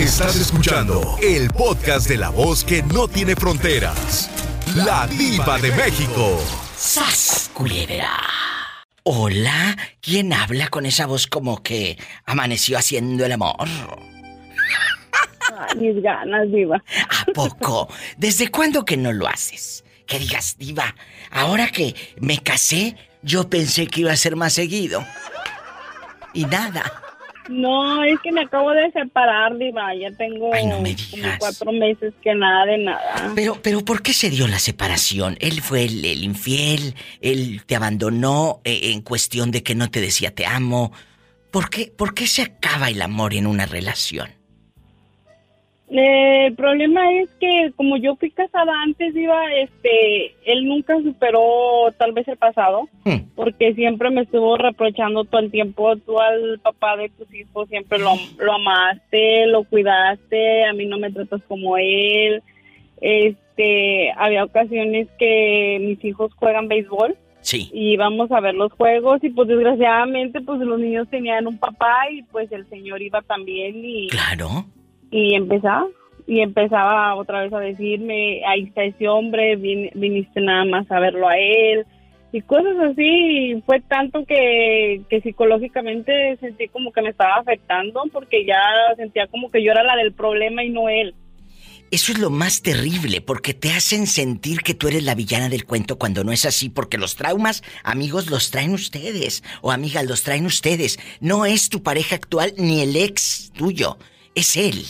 Estás escuchando el podcast de la voz que no tiene fronteras. La diva de México. ¡Sas, culebra! Hola, ¿quién habla con esa voz como que amaneció haciendo el amor? Ay, mis ganas, diva. ¿A poco? ¿Desde cuándo que no lo haces? Que digas, diva, ahora que me casé, yo pensé que iba a ser más seguido. Y nada. No, es que me acabo de separar, diva. Ya tengo Ay, no me como digas. cuatro meses que nada de nada. Pero, pero, ¿por qué se dio la separación? ¿Él fue el, el infiel? ¿Él te abandonó eh, en cuestión de que no te decía te amo? ¿Por qué, ¿Por qué se acaba el amor en una relación? Eh, el problema es que como yo fui casada antes, iba, este, él nunca superó tal vez el pasado, Hmm. porque siempre me estuvo reprochando todo el tiempo, tú al papá de tus hijos siempre lo, lo amaste, lo cuidaste, a mí no me tratas como él, este, había ocasiones que mis hijos juegan béisbol Sí. y íbamos a ver los juegos y pues desgraciadamente pues los niños tenían un papá y pues el señor iba también y Claro. Y empezaba y empezaba otra vez a decirme ahí está ese hombre vin- viniste nada más a verlo a él y cosas así fue tanto que, que psicológicamente sentí como que me estaba afectando porque ya sentía como que yo era la del problema y no él Eso es lo más terrible, porque te hacen sentir que tú eres la villana del cuento cuando no es así, porque los traumas, amigos, los traen ustedes, o amigas, los traen ustedes. No es tu pareja actual ni el ex tuyo, es él.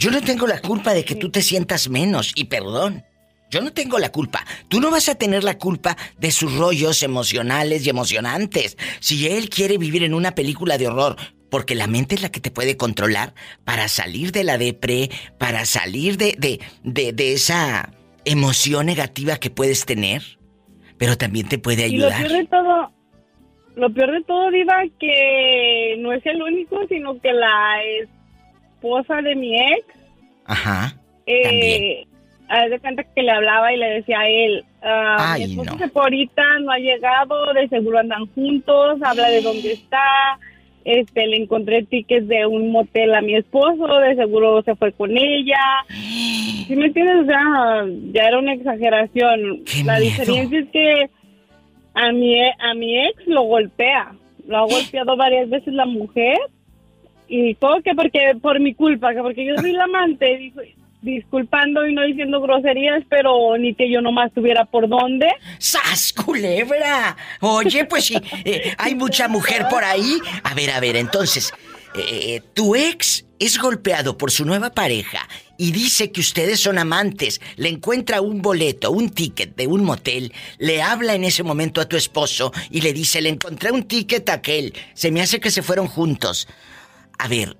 Yo no tengo la culpa de que tú te sientas menos, y perdón. Yo no tengo la culpa. Tú no vas a tener la culpa de sus rollos emocionales y emocionantes. Si él quiere vivir en una película de horror, porque la mente es la que te puede controlar para salir de la depre, para salir de, de, de, de esa emoción negativa que puedes tener, pero también te puede y lo ayudar. peor de todo lo peor de todo diva que no es el único sino que la esposa de mi ex Ajá. eh, haz de cuenta que le hablaba y le decía a él, Ay, mi esposo no. se fue ahorita, no ha llegado, de seguro andan juntos, habla de dónde está, este, le encontré tickets de un motel a mi esposo, de seguro se fue con ella. ¿Sí me entiendes? O sea, ya era una exageración. ¡Qué La miedo! diferencia es que a mi, a mi ex lo golpea. Lo ha golpeado varias veces la mujer. Y todo que porque por mi culpa, que porque yo soy la amante, disculpando y no diciendo groserías, pero ni que yo nomás tuviera por dónde. ¡Sas, culebra! Oye, pues sí, eh, hay mucha mujer por ahí. A ver, a ver, entonces, eh, tu ex es golpeado por su nueva pareja y dice que ustedes son amantes, le encuentra un boleto, un ticket de un motel, le habla en ese momento a tu esposo y le dice, le encontré un ticket a aquel, se me hace que se fueron juntos. A ver,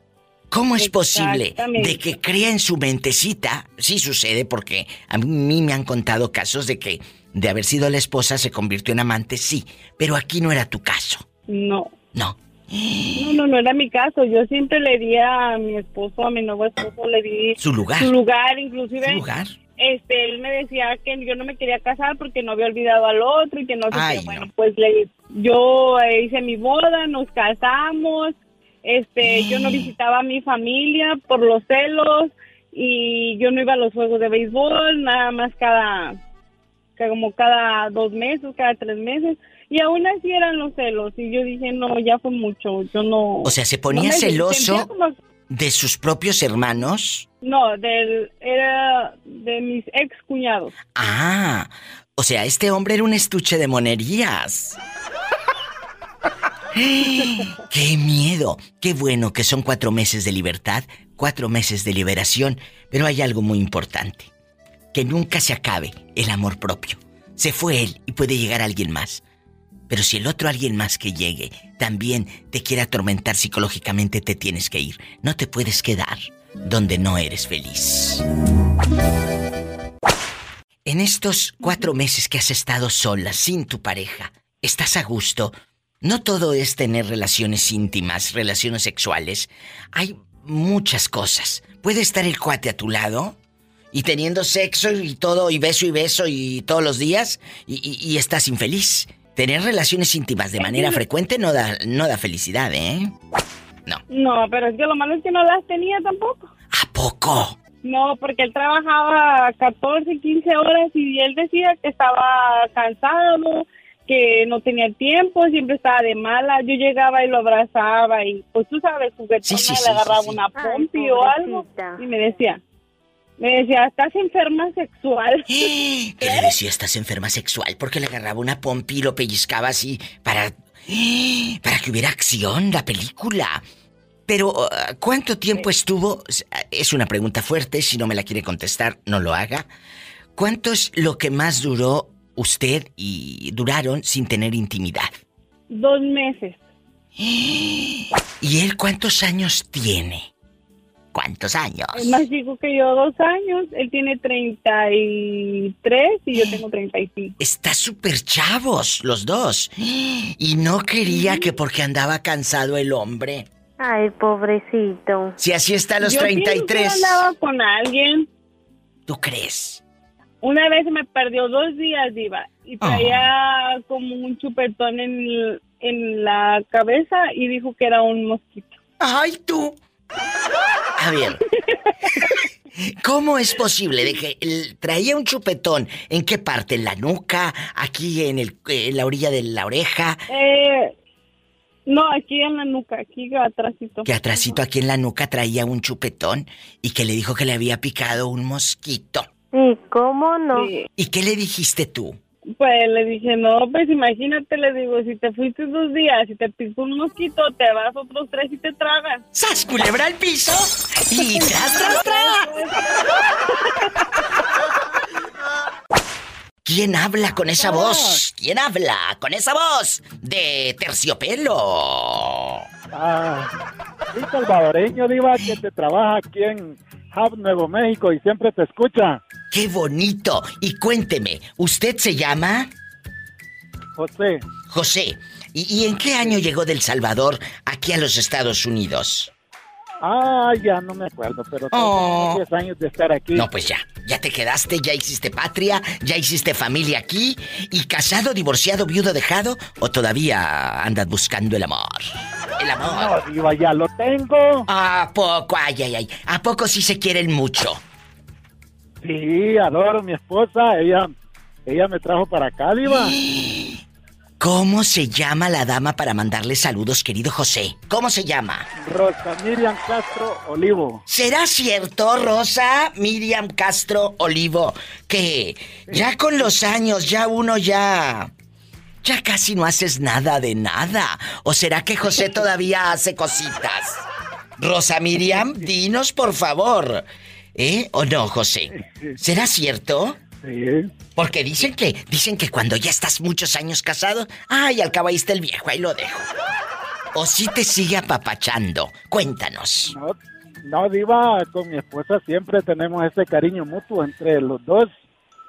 ¿cómo es posible de que crea en su mentecita? Sí sucede porque a mí me han contado casos de que de haber sido la esposa se convirtió en amante, sí, pero aquí no era tu caso. No. No. No, no, no era mi caso. Yo siempre le di a mi esposo, a mi nuevo esposo, le di Su lugar. su lugar, inclusive. Su lugar. Este, él me decía que yo no me quería casar porque no había olvidado al otro y que no sé Ay, qué. Bueno, no. pues le, yo hice mi boda, nos casamos. Este, yo no visitaba a mi familia por los celos y yo no iba a los juegos de béisbol, nada más cada, como cada dos meses, cada tres meses. Y aún así eran los celos. Y yo dije, no, ya fue mucho. Yo no. O sea, se ponía celoso como- de sus propios hermanos. no, del, era de mis ex cuñados. Ah, o sea, este hombre era un estuche de monerías. ¡Qué miedo! Qué bueno que son cuatro meses de libertad, cuatro meses de liberación, pero hay algo muy importante. Que nunca se acabe el amor propio. Se fue él y puede llegar alguien más. Pero si el otro alguien más que llegue también te quiere atormentar psicológicamente, te tienes que ir. No te puedes quedar donde no eres feliz. En estos cuatro meses que has estado sola, sin tu pareja, ¿estás a gusto? No todo es tener relaciones íntimas, relaciones sexuales. Hay muchas cosas. Puede estar el cuate a tu lado y teniendo sexo y todo, y beso y beso y todos los días, y, y- y estás infeliz. Tener relaciones íntimas de manera frecuente no da, no da felicidad, ¿eh? No. No, pero es que lo malo es que no las tenía tampoco. ¿A poco? No, porque él trabajaba 14, 15 horas y él decía que estaba cansado, que no tenía tiempo, siempre estaba de mala. Yo llegaba y lo abrazaba y pues tú sabes, juguetona, Sí, sí, le sí, agarraba sí, sí. una Ay, pompi o algo y me decía, me decía, estás enferma sexual. ¿Qué le decía? Estás enferma sexual porque le agarraba una pompi y lo pellizcaba así para. para que hubiera acción la película. Pero, uh, ¿cuánto tiempo estuvo? Es una pregunta fuerte, si no me la quiere contestar, no lo haga. ¿Cuánto es lo que más duró usted y duraron sin tener intimidad? Dos meses. ¿Y él cuántos años tiene? ¿Cuántos años? Es más chico que yo, dos años. Él tiene 33 y yo tengo 35. Está súper chavos los dos. Y no quería que porque andaba cansado el hombre. Ay, pobrecito. Si así está a los yo pienso que 33. andaba con alguien. ¿Tú crees? Una vez me perdió dos días, Diva, y traía como un chupetón en, en la cabeza y dijo que era un mosquito. ¡Ay, tú! A ver. ¿Cómo es posible de que el- traía un chupetón? ¿En qué parte? ¿En la nuca? ¿Aquí en, el, en la orilla de la oreja? Eh, no, aquí en la nuca, aquí atrásito. Que atrásito aquí en la nuca traía un chupetón y que le dijo que le había picado un mosquito. ¿Y cómo no? Sí. ¿Y qué le dijiste tú? Pues le dije, no, pues imagínate, le digo, si te fuiste dos días y te picó un mosquito, te vas otros tres y te tragas. ¡Sas, culebra al piso! ¡Y tras, tras, tras! ¿Quién habla con esa voz? ¿Quién habla con esa voz? De terciopelo. Ah, soy salvadoreño, Diva, que te trabaja aquí en Hub, Nuevo México y siempre te escucha. ¡Qué bonito! Y cuénteme, ¿usted se llama? José, José. ¿Y, y en qué año llegó del Salvador aquí a los Estados Unidos? ah, ya no me acuerdo, pero tengo Oh. unos 10 años de estar aquí. No, pues ya. Ya te quedaste, ya hiciste patria, ya hiciste familia aquí. ¿Y casado, divorciado, viudo, dejado? ¿O todavía andas buscando el amor? El amor. No, Diva, ya lo tengo. ¿A poco? Ay, ay, ay. ¿A poco sí se quieren mucho? Sí, adoro a mi esposa, ella, ella me trajo para acá, Diva. ¿Cómo se llama la dama para mandarle saludos, querido José? ¿Cómo se llama? Rosa Miriam Castro Olivo. ¿Será cierto, Rosa Miriam Castro Olivo, que ya con los años ya uno ya... Ya casi no haces nada de nada? ¿O será que José todavía hace cositas? Rosa Miriam, dinos por favor. ¿Eh? ¿O no, José? ¿Será cierto? Sí. Porque dicen que, dicen que cuando ya estás muchos años casado, ay, al cabo ahí está el viejo, ahí lo dejo. O si te sigue apapachando. Cuéntanos. No, no, Diva, con mi esposa siempre tenemos ese cariño mutuo entre los dos.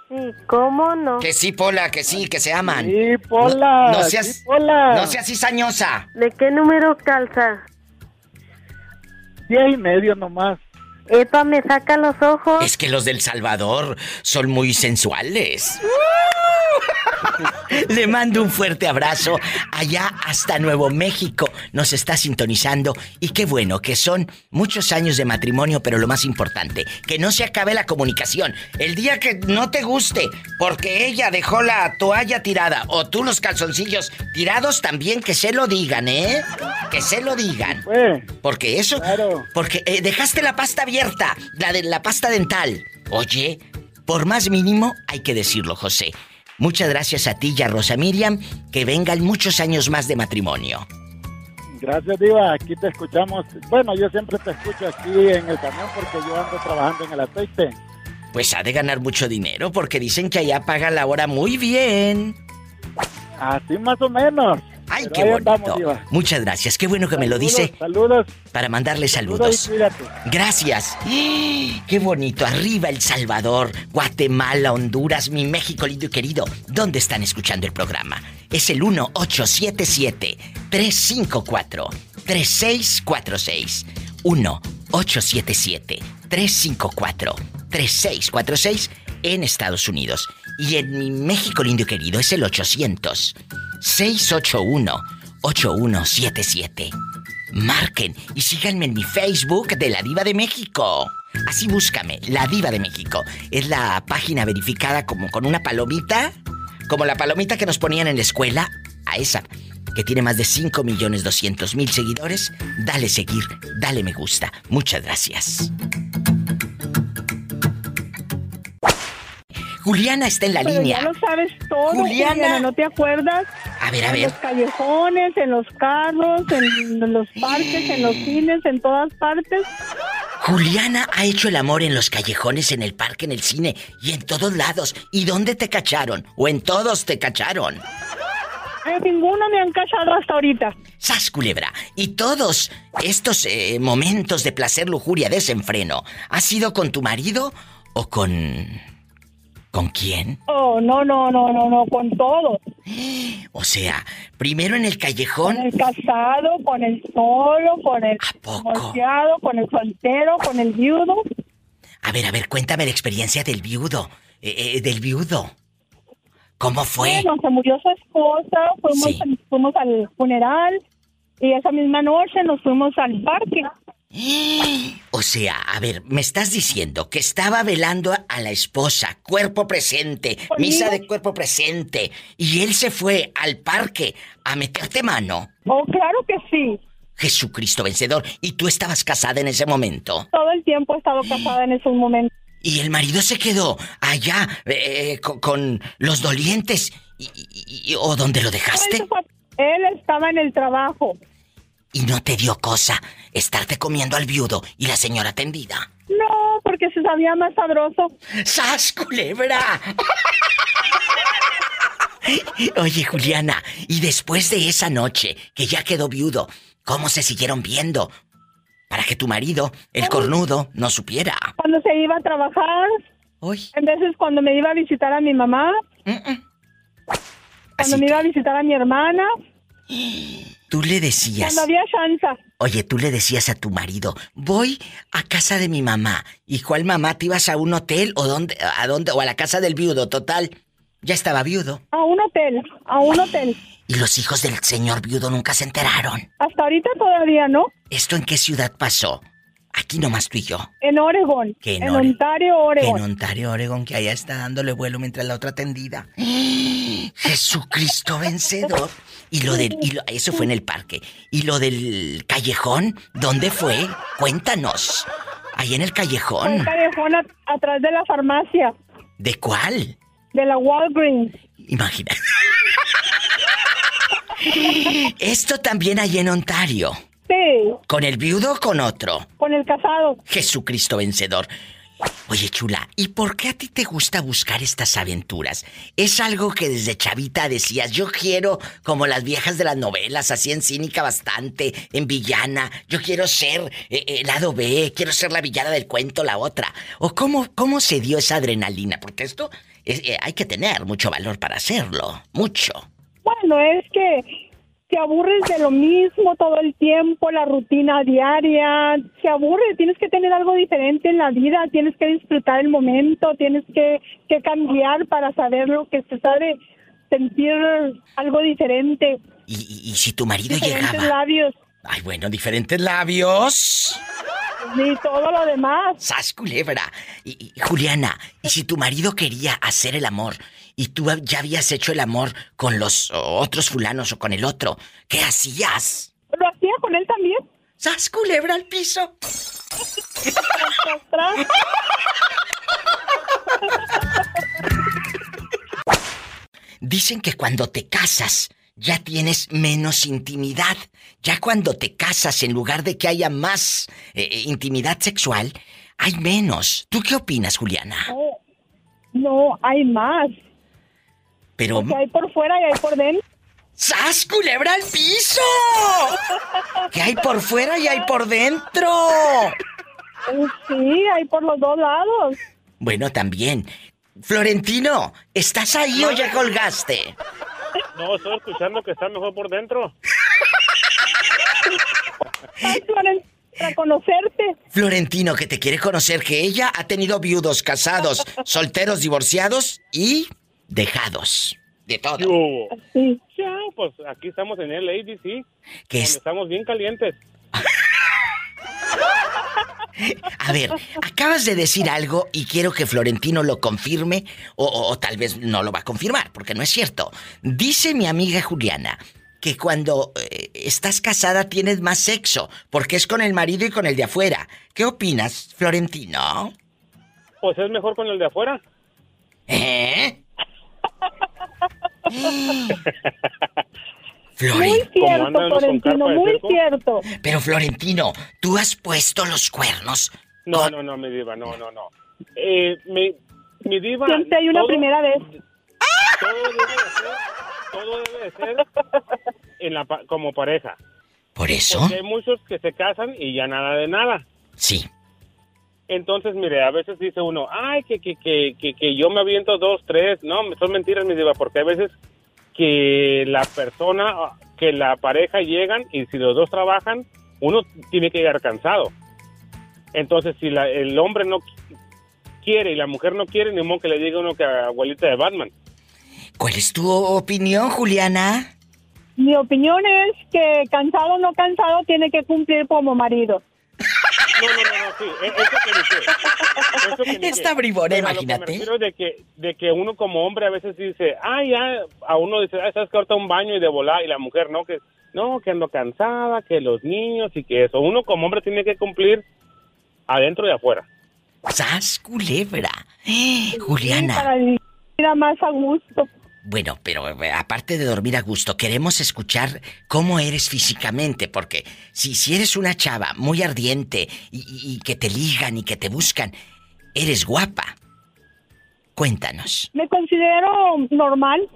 ¿Y cómo no? Que sí, Pola, que sí, que se aman. Sí, Pola. No, no seas, sí, Pola. no seas cizañosa. ¿De qué número calza? Diez y medio nomás. Epa, me saca los ojos. Es que los del Salvador son muy sensuales. Le mando un fuerte abrazo allá hasta Nuevo México. Nos está sintonizando y qué bueno que son muchos años de matrimonio, pero lo más importante, que no se acabe la comunicación. El día que no te guste porque ella dejó la toalla tirada o tú los calzoncillos tirados, también que se lo digan, ¿eh? Que se lo digan. Pues, Porque eso. Claro. Porque eh, dejaste la pasta abierta, la de la pasta dental. Oye, por más mínimo hay que decirlo, José. Muchas gracias a ti y a Rosa Miriam. Que vengan muchos años más de matrimonio. gracias, Diva. Aquí te escuchamos. Bueno, yo siempre te escucho aquí en el camión porque yo ando trabajando en el aceite. Pues ha de ganar mucho dinero porque dicen que allá paga la hora muy bien. Así más o menos. Ay, Pero qué bonito. andamos. Muchas gracias. Qué bueno que me lo dice Saludos. para mandarle Saludos. Gracias. Qué bonito. Arriba El Salvador, Guatemala, Honduras, mi México lindo y querido. ¿Dónde están escuchando el programa? Es el 1877-354-3646. 1-877-354-3646 en Estados Unidos. Y en mi México lindo y querido es el 800-681-8177. marquen y síganme en mi Facebook de La Diva de México. Así búscame, La Diva de México. Es la página verificada como con una palomita, como la palomita que nos ponían en la escuela, a esa que tiene más de 5 millones 200 mil seguidores. Dale seguir, dale me gusta. Muchas gracias. Juliana está en la Pero línea. ya lo sabes todo, Juliana. Juliana, ¿no te acuerdas? A ver, a En ver. los callejones, en los carros, en los parques, en los cines, en todas partes. Juliana ha hecho el amor en los callejones, en el parque, en el cine y en todos lados. ¿Y dónde te cacharon? ¿O en todos te cacharon? En ninguno me han casado hasta ahorita. ¡Sas, culebra! Y todos estos eh, momentos de placer, lujuria, desenfreno, ¿ha sido con tu marido o con... ¿Con quién? Oh, no, no, no, no, no, con todo. O sea, primero en el callejón... Con el casado, con el solo, con el divorciado, con el soltero, con el viudo. A ver, a ver, cuéntame la experiencia del viudo. eh, eh, del viudo. ¿Cómo fue? Bueno, se murió su esposa, fuimos, Sí. fuimos al funeral y esa misma noche nos fuimos al parque. O sea, a ver, me estás diciendo que estaba velando a- la esposa, cuerpo presente, misa de cuerpo presente, y él se fue al parque a meterte mano. Oh, claro que sí. Jesucristo vencedor, y tú estabas casada en ese momento. Todo el tiempo he estado casada en esos momentos. Y el marido se quedó allá eh, co- con, los dolientes, y, y- y- o donde lo dejaste, él estaba en el trabajo. Y no te dio cosa estarte comiendo al viudo y la señora tendida. No, porque se sabía más sabroso. ¡Sas, culebra! Oye, Juliana, y después de esa noche, que ya quedó viudo, ¿cómo se siguieron viendo? Para que tu marido, el cornudo, no supiera. Cuando se iba a trabajar, Uy. en veces cuando me iba a visitar a mi mamá, mm-mm. cuando Así me iba a visitar a mi hermana, tú le decías, cuando había chance. oye, tú le decías a tu marido, voy a casa de mi mamá. ¿Y cuál mamá? ¿Te ibas a un hotel o dónde, a dónde, o a la casa del viudo? Total, ya estaba viudo. A un hotel, a un hotel. Y los hijos del señor viudo nunca se enteraron. Hasta ahorita todavía no. ¿Esto en qué ciudad pasó? Aquí nomás tú y yo. En Oregon. Que en en Ore- Ontario, Oregon. en Ontario, Oregon, que allá está dándole vuelo mientras la otra tendida. Jesucristo vencedor. Y lo del. Y lo- eso fue en el parque. Y lo del callejón, ¿dónde fue? Cuéntanos. Ahí en el callejón. callejón a- atrás de la farmacia, ¿De cuál? de la Walgreens. Imagina. Esto también ahí en Ontario. Sí, ¿Con el viudo o con otro? con el casado. Jesucristo vencedor. Oye, chula, ¿y por qué a ti te gusta buscar estas aventuras? ¿Es algo que desde chavita decías, yo quiero, como las viejas de las novelas, así en cínica bastante, en villana, yo quiero ser eh, el lado B, quiero ser la villana del cuento, la otra? ¿O cómo, cómo se dio esa adrenalina? Porque esto es- eh, hay que tener mucho valor para hacerlo, mucho. Bueno, es que te aburres de lo mismo todo el tiempo, la rutina diaria, se aburre, tienes que tener algo diferente en la vida, tienes que disfrutar el momento, tienes que, que cambiar para saber lo que se sabe, sentir algo diferente, Y, y- y si tu marido diferentes llegaba... labios Ay, bueno, diferentes labios. y todo lo demás. ¡Sas, culebra! Y, y, Juliana, ¿y si tu marido quería hacer el amor y tú ya habías hecho el amor con los otros fulanos o con el otro, ¿qué hacías? ¿Lo hacía con él también? ¡Sas, culebra al piso! Dicen que cuando te casas ya tienes menos intimidad. Ya cuando te casas, en lugar de que haya más eh, eh, intimidad sexual, hay menos. ¿Tú qué opinas, Juliana? No, no, hay más. Pero... Que hay por fuera y hay por dentro. ¡Sas, culebra al piso! ¿Qué hay por fuera y hay por dentro? Eh, Sí, hay por los dos lados. Bueno, también. Florentino, ¿estás ahí o ya colgaste? No, estoy escuchando que está mejor por dentro. Ay, Floren, Para conocerte. Florentino, que te quiere conocer que ella ha tenido viudos, casados, solteros, divorciados y dejados. De todo. Sí. ya, pues aquí estamos en el ABC, Que es- estamos bien calientes. A ver, acabas de decir algo y quiero que Florentino lo confirme o, o- o tal vez no lo va a confirmar porque no es cierto. Dice mi amiga Juliana que cuando eh, estás casada tienes más sexo porque es con el marido y con el de afuera. ¿Qué opinas, Florentino? Pues es mejor con el de afuera. ¿Eh? Muy Floren, Como cierto, Florentino, muy circo. cierto. pero Florentino, ¿tú has puesto los cuernos? No, con- no, no, mi diva, no, no, no. Eh, mi, mi diva... Siempre hay una todo- primera vez. Todo debe de ser, todo debe de ser en la, como pareja. ¿Por eso? Porque hay muchos que se casan y ya nada de nada. Sí. Entonces, mire, a veces dice uno, ay, que, que, que, que, que yo me aviento dos, tres. No, son mentiras, mi diva, porque hay veces que la persona, que la pareja llegan y si los dos trabajan, uno tiene que llegar cansado. Entonces, si la- el hombre no qui- quiere y la mujer no quiere, ni modo que le diga uno que abuelita de Batman. ¿Cuál es tu opinión, Juliana? Mi opinión es que cansado o no cansado tiene que cumplir como marido. No, no, no, no, sí, e- eso que ni qué. Eso que ni Esta qué. bribona, Pero a lo que imagínate. me refiero de que, de que uno como hombre a veces dice, ah, ya, a uno dice, ah, sabes que ahorita un baño y de volar, y la mujer no, que no, que ando cansada, que los niños y que eso. Uno como hombre tiene que cumplir adentro y afuera. ¡Sas, culebra! Sí, Juliana. Para vivir más a gusto. Bueno, pero eh, aparte de dormir a gusto, queremos escuchar cómo eres físicamente, porque si, si eres una chava muy ardiente y, que te ligan y que te buscan, eres guapa. Cuéntanos. Me considero normal.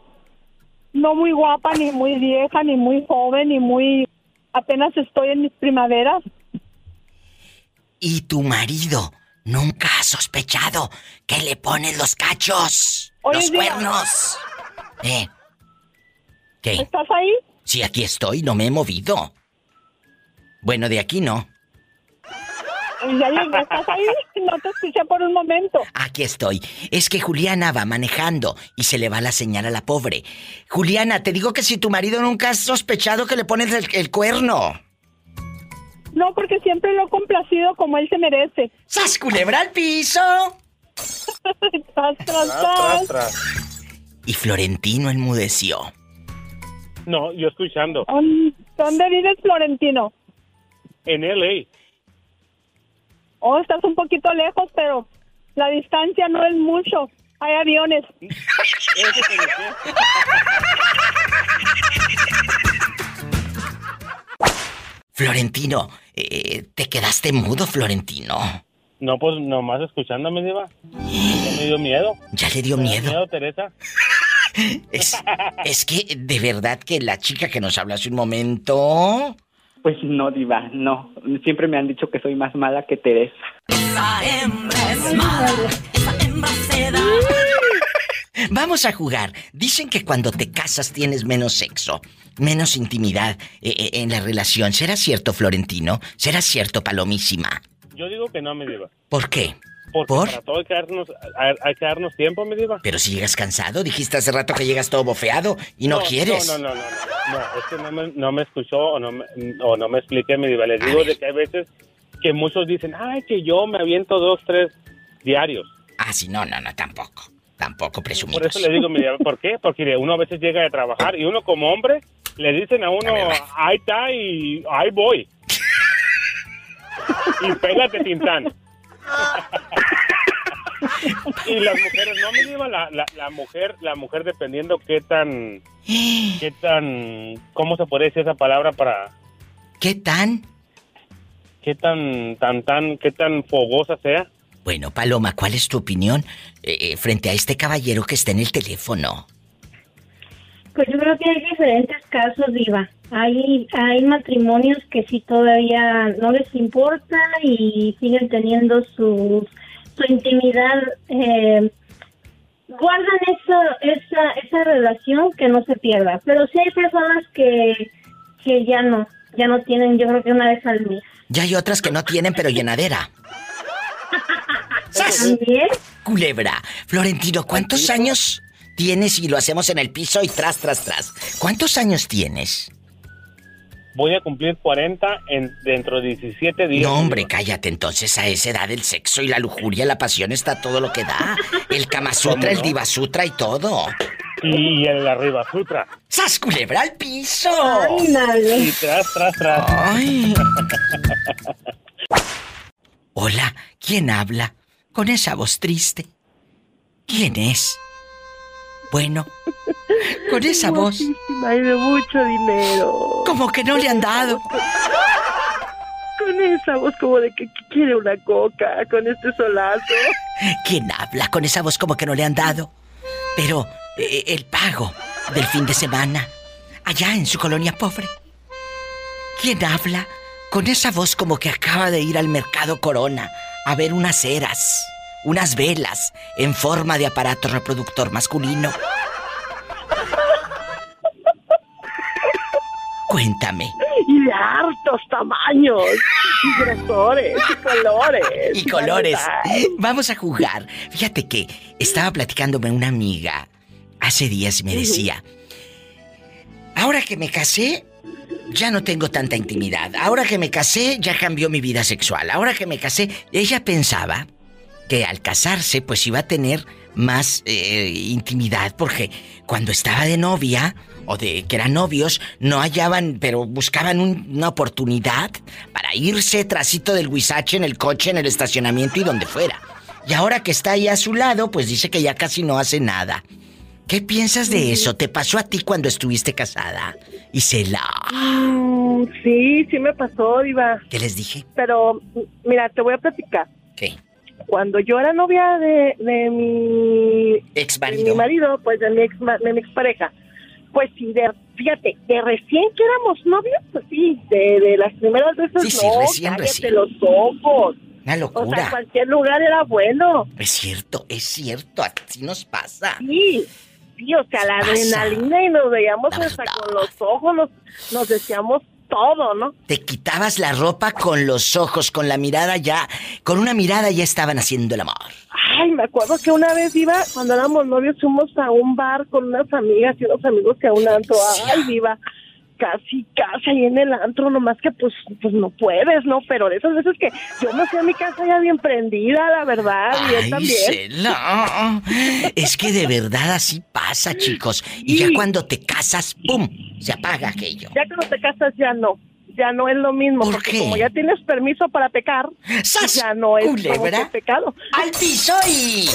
No muy guapa, ni muy vieja, ni muy joven, ni muy... Apenas estoy en mis primaveras. ¿Y tu marido nunca ha sospechado que le pones los cachos? Oye, los cuernos. ¿Eh? ¿Qué? ¿Estás ahí? Sí, aquí estoy, no me he movido. Bueno, de aquí no. Ya llegué, ¿estás ahí? No te escuché por un momento. Aquí estoy. Es que Juliana va manejando y se le va la señal a la pobre. Juliana, te digo que si tu marido nunca has sospechado que le pones el, el cuerno. No, porque siempre lo he complacido como él se merece. ¡Sas culebra al piso! tras, tras, Tras, tras. tras, tras. Y Florentino enmudeció. No, yo escuchando. ¿Dónde- ¿Dónde vives, Florentino? En LA. Oh, estás un poquito lejos, pero la distancia no es mucho. Hay aviones. Florentino, eh, te quedaste mudo, Florentino. No, pues nomás escuchándome, diva. Ya me dio miedo. Ya le dio Me miedo. miedo, Teresa. Es, es que de verdad que la chica que nos habla hace un momento... Pues no, diva, no. Siempre me han dicho que soy más mala que Teresa. Vamos a jugar. Dicen que cuando te casas tienes menos sexo, menos intimidad eh, eh, en la relación. ¿Será cierto, Florentino? ¿Será cierto, Palomísima? Yo digo que no, mi diva. ¿Por qué? Porque ¿Por? para todo hay que darnos, hay, hay que darnos tiempo, mi diva. Pero si llegas cansado, dijiste hace rato que llegas todo bofeado y no, quieres. No, no, no, no, no. Es que no me, no me escuchó o no me, o no me expliqué, mi diva. Les A digo de que hay veces que muchos dicen, ay, que yo me aviento dos, tres diarios. Ah, sí, no, no, no, tampoco. Tampoco presumidos. Por eso le digo, mi diva, ¿por qué? Porque uno a veces llega de trabajar y uno como hombre le dicen a uno, A ahí está y ahí voy. y pégate, Tintán. y las mujeres, no, mi diva, la, la, la mujer, la mujer dependiendo qué tan, qué tan, ¿cómo se puede decir esa palabra para, ¿Qué tan? qué tan, tan, tan, qué tan fogosa sea? Bueno, Paloma, ¿cuál es tu opinión eh, eh, frente a este caballero que está en el teléfono? Pues yo creo que hay diferentes casos, Diva. Hay, hay matrimonios que sí todavía no les importa y siguen teniendo su, su intimidad. eh, guardan esa, esa, esa relación que no se pierda. Pero sí hay personas que, que ya no, ya no tienen, yo creo que una vez al mes. Ya hay otras que no tienen, pero llenadera. ¡Sas! Culebra. Florentino, ¿cuántos años tienes y lo hacemos en el piso y tras, tras, tras? ¿Cuántos años tienes? voy a cumplir 40 en, dentro de 17 días. No, hombre, cállate. Entonces, a esa edad, el sexo y la lujuria, la pasión está todo lo que da. El Kama Sutra, el Diva Sutra y todo. Y el arriba sutra. ¡Sas culebra al piso! Y tras, tras, tras. Ay. Hola, ¿quién habla? Con esa voz triste. ¿Quién es? Bueno, con esa voz. Hay de mucho dinero. Como que no le han dado. Con esa voz como de que quiere una coca, con este solazo. ¿Quién habla con esa voz como que no le han dado? Pero eh, el pago del fin de semana, allá en su colonia pobre. ¿Quién habla con esa voz como que acaba de ir al mercado Corona a ver unas ceras, unas velas en forma de aparato reproductor masculino? Cuéntame. Y de hartos tamaños, y grosores, y colores. Y colores. Vamos a jugar. Fíjate que estaba platicándome una amiga hace días y me decía, ahora que me casé, ya no tengo tanta intimidad. Ahora que me casé, ya cambió mi vida sexual. Ahora que me casé, ella pensaba que al casarse, pues iba a tener más eh, intimidad, porque cuando estaba de novia o de que eran novios, no hallaban, pero buscaban un- una oportunidad para irse trasito del huizache en el coche, en el estacionamiento y donde fuera. Y ahora que está ahí a su lado, pues dice que ya casi no hace nada. ¿Qué piensas de eso? ¿Te pasó a ti cuando estuviste casada? Isela. Mm, sí, sí me pasó, Diva. ¿Qué les dije? Pero, mira, te voy a platicar. ¿Qué? Cuando yo era novia de, de mi Ex de mi marido, pues de mi ex de mi expareja, pues sí, de, fíjate, de recién que éramos novios, pues sí, de, de las primeras veces Sí, sí, no, recién, cállate recién. los ojos. Una O sea, locura. cualquier lugar era bueno. Es cierto, es cierto, así nos pasa. Sí, sí, o sea, la Pasa. adrenalina y nos veíamos La hasta verdad. con los ojos, nos, nos decíamos todo, ¿no? Te quitabas la ropa con los ojos, con la mirada ya, con una mirada ya estaban haciendo el amor. Ay, me acuerdo que una vez iba, cuando éramos novios, fuimos a un bar con unas amigas y unos amigos que a un antro. Ay, iba casi, casi ahí en el antro, nomás que pues, pues no puedes, ¿no? Pero de esas veces que yo me fui a mi casa ya bien prendida, la verdad, y él también. Isela. Es que de verdad así pasa, chicos. Y ya cuando te casas, ¡pum! Se apaga aquello. Ya cuando te casas ya no. Ya no es lo mismo, ¿Por porque qué? como ya tienes permiso para pecar, ¡Sas! ya no es como pecado. ¡Al piso y...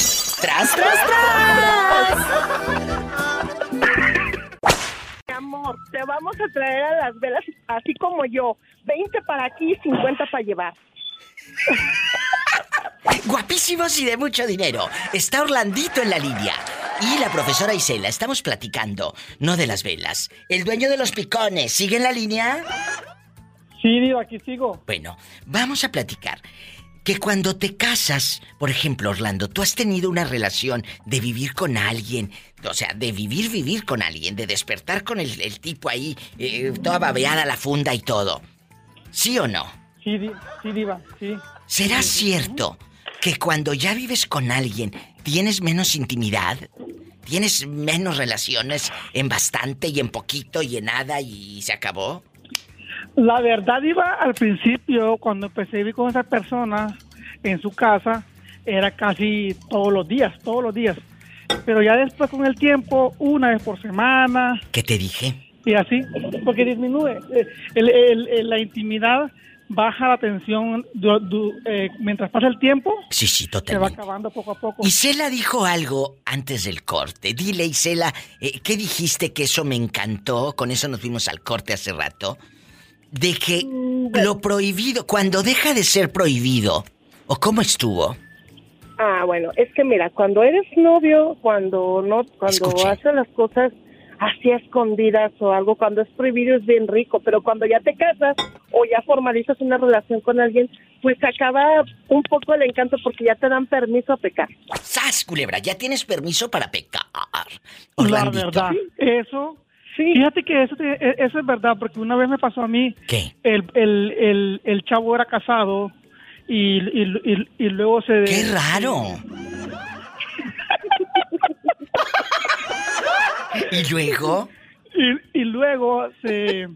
¡Tras, tras, tras! Amor, te vamos a traer a las velas así como yo. 20 para aquí y 50 para llevar. Guapísimos y de mucho dinero. Está Orlandito en la línea. Y la profesora Isela, estamos platicando, no de las velas. El dueño de los picones, ¿sigue en la línea? Sí, Diva, aquí sigo. Bueno, vamos a platicar. Que cuando te casas, por ejemplo, Orlando, tú has tenido una relación de vivir con alguien, o sea, de vivir, vivir con alguien, de despertar con el, el tipo ahí, eh, toda babeada la funda y todo. ¿Sí o no? Sí, di- sí, Diva, sí. ¿Será cierto que cuando ya vives con alguien tienes menos intimidad? ¿Tienes menos relaciones en bastante y en poquito y en nada y se acabó? La verdad, Diva, al principio, cuando empecé a vivir con esa persona en su casa, era casi todos los días, todos los días. Pero ya después, con el tiempo, una vez por semana, ¿Qué te dije? y así, porque disminuye. Eh, el- el- el- la intimidad baja la tensión du- du- eh, mientras pasa el tiempo, Sí, sí, se va totalmente. acabando poco a poco. Isela dijo algo antes del corte. Dile, Isela, eh, ¿qué dijiste que eso me encantó? Con eso nos fuimos al corte hace rato. De que lo prohibido, cuando deja de ser prohibido, ¿o cómo estuvo? Ah, bueno, es que mira, cuando eres novio, cuando no, cuando Escuche. haces las cosas así a escondidas o algo, cuando es prohibido es bien rico, pero cuando ya te casas o ya formalizas una relación con alguien, pues acaba un poco el encanto porque ya te dan permiso a pecar. ¡Sas, culebra! Ya tienes permiso para pecar. La verdad, eso, Sí. fíjate que eso, te- e- eso es verdad, porque una vez me pasó a mí, ¿Qué? el, el, el, el chavo era casado y, y, y, y luego se... ¡Qué raro! ¿Y luego? Y, y luego se...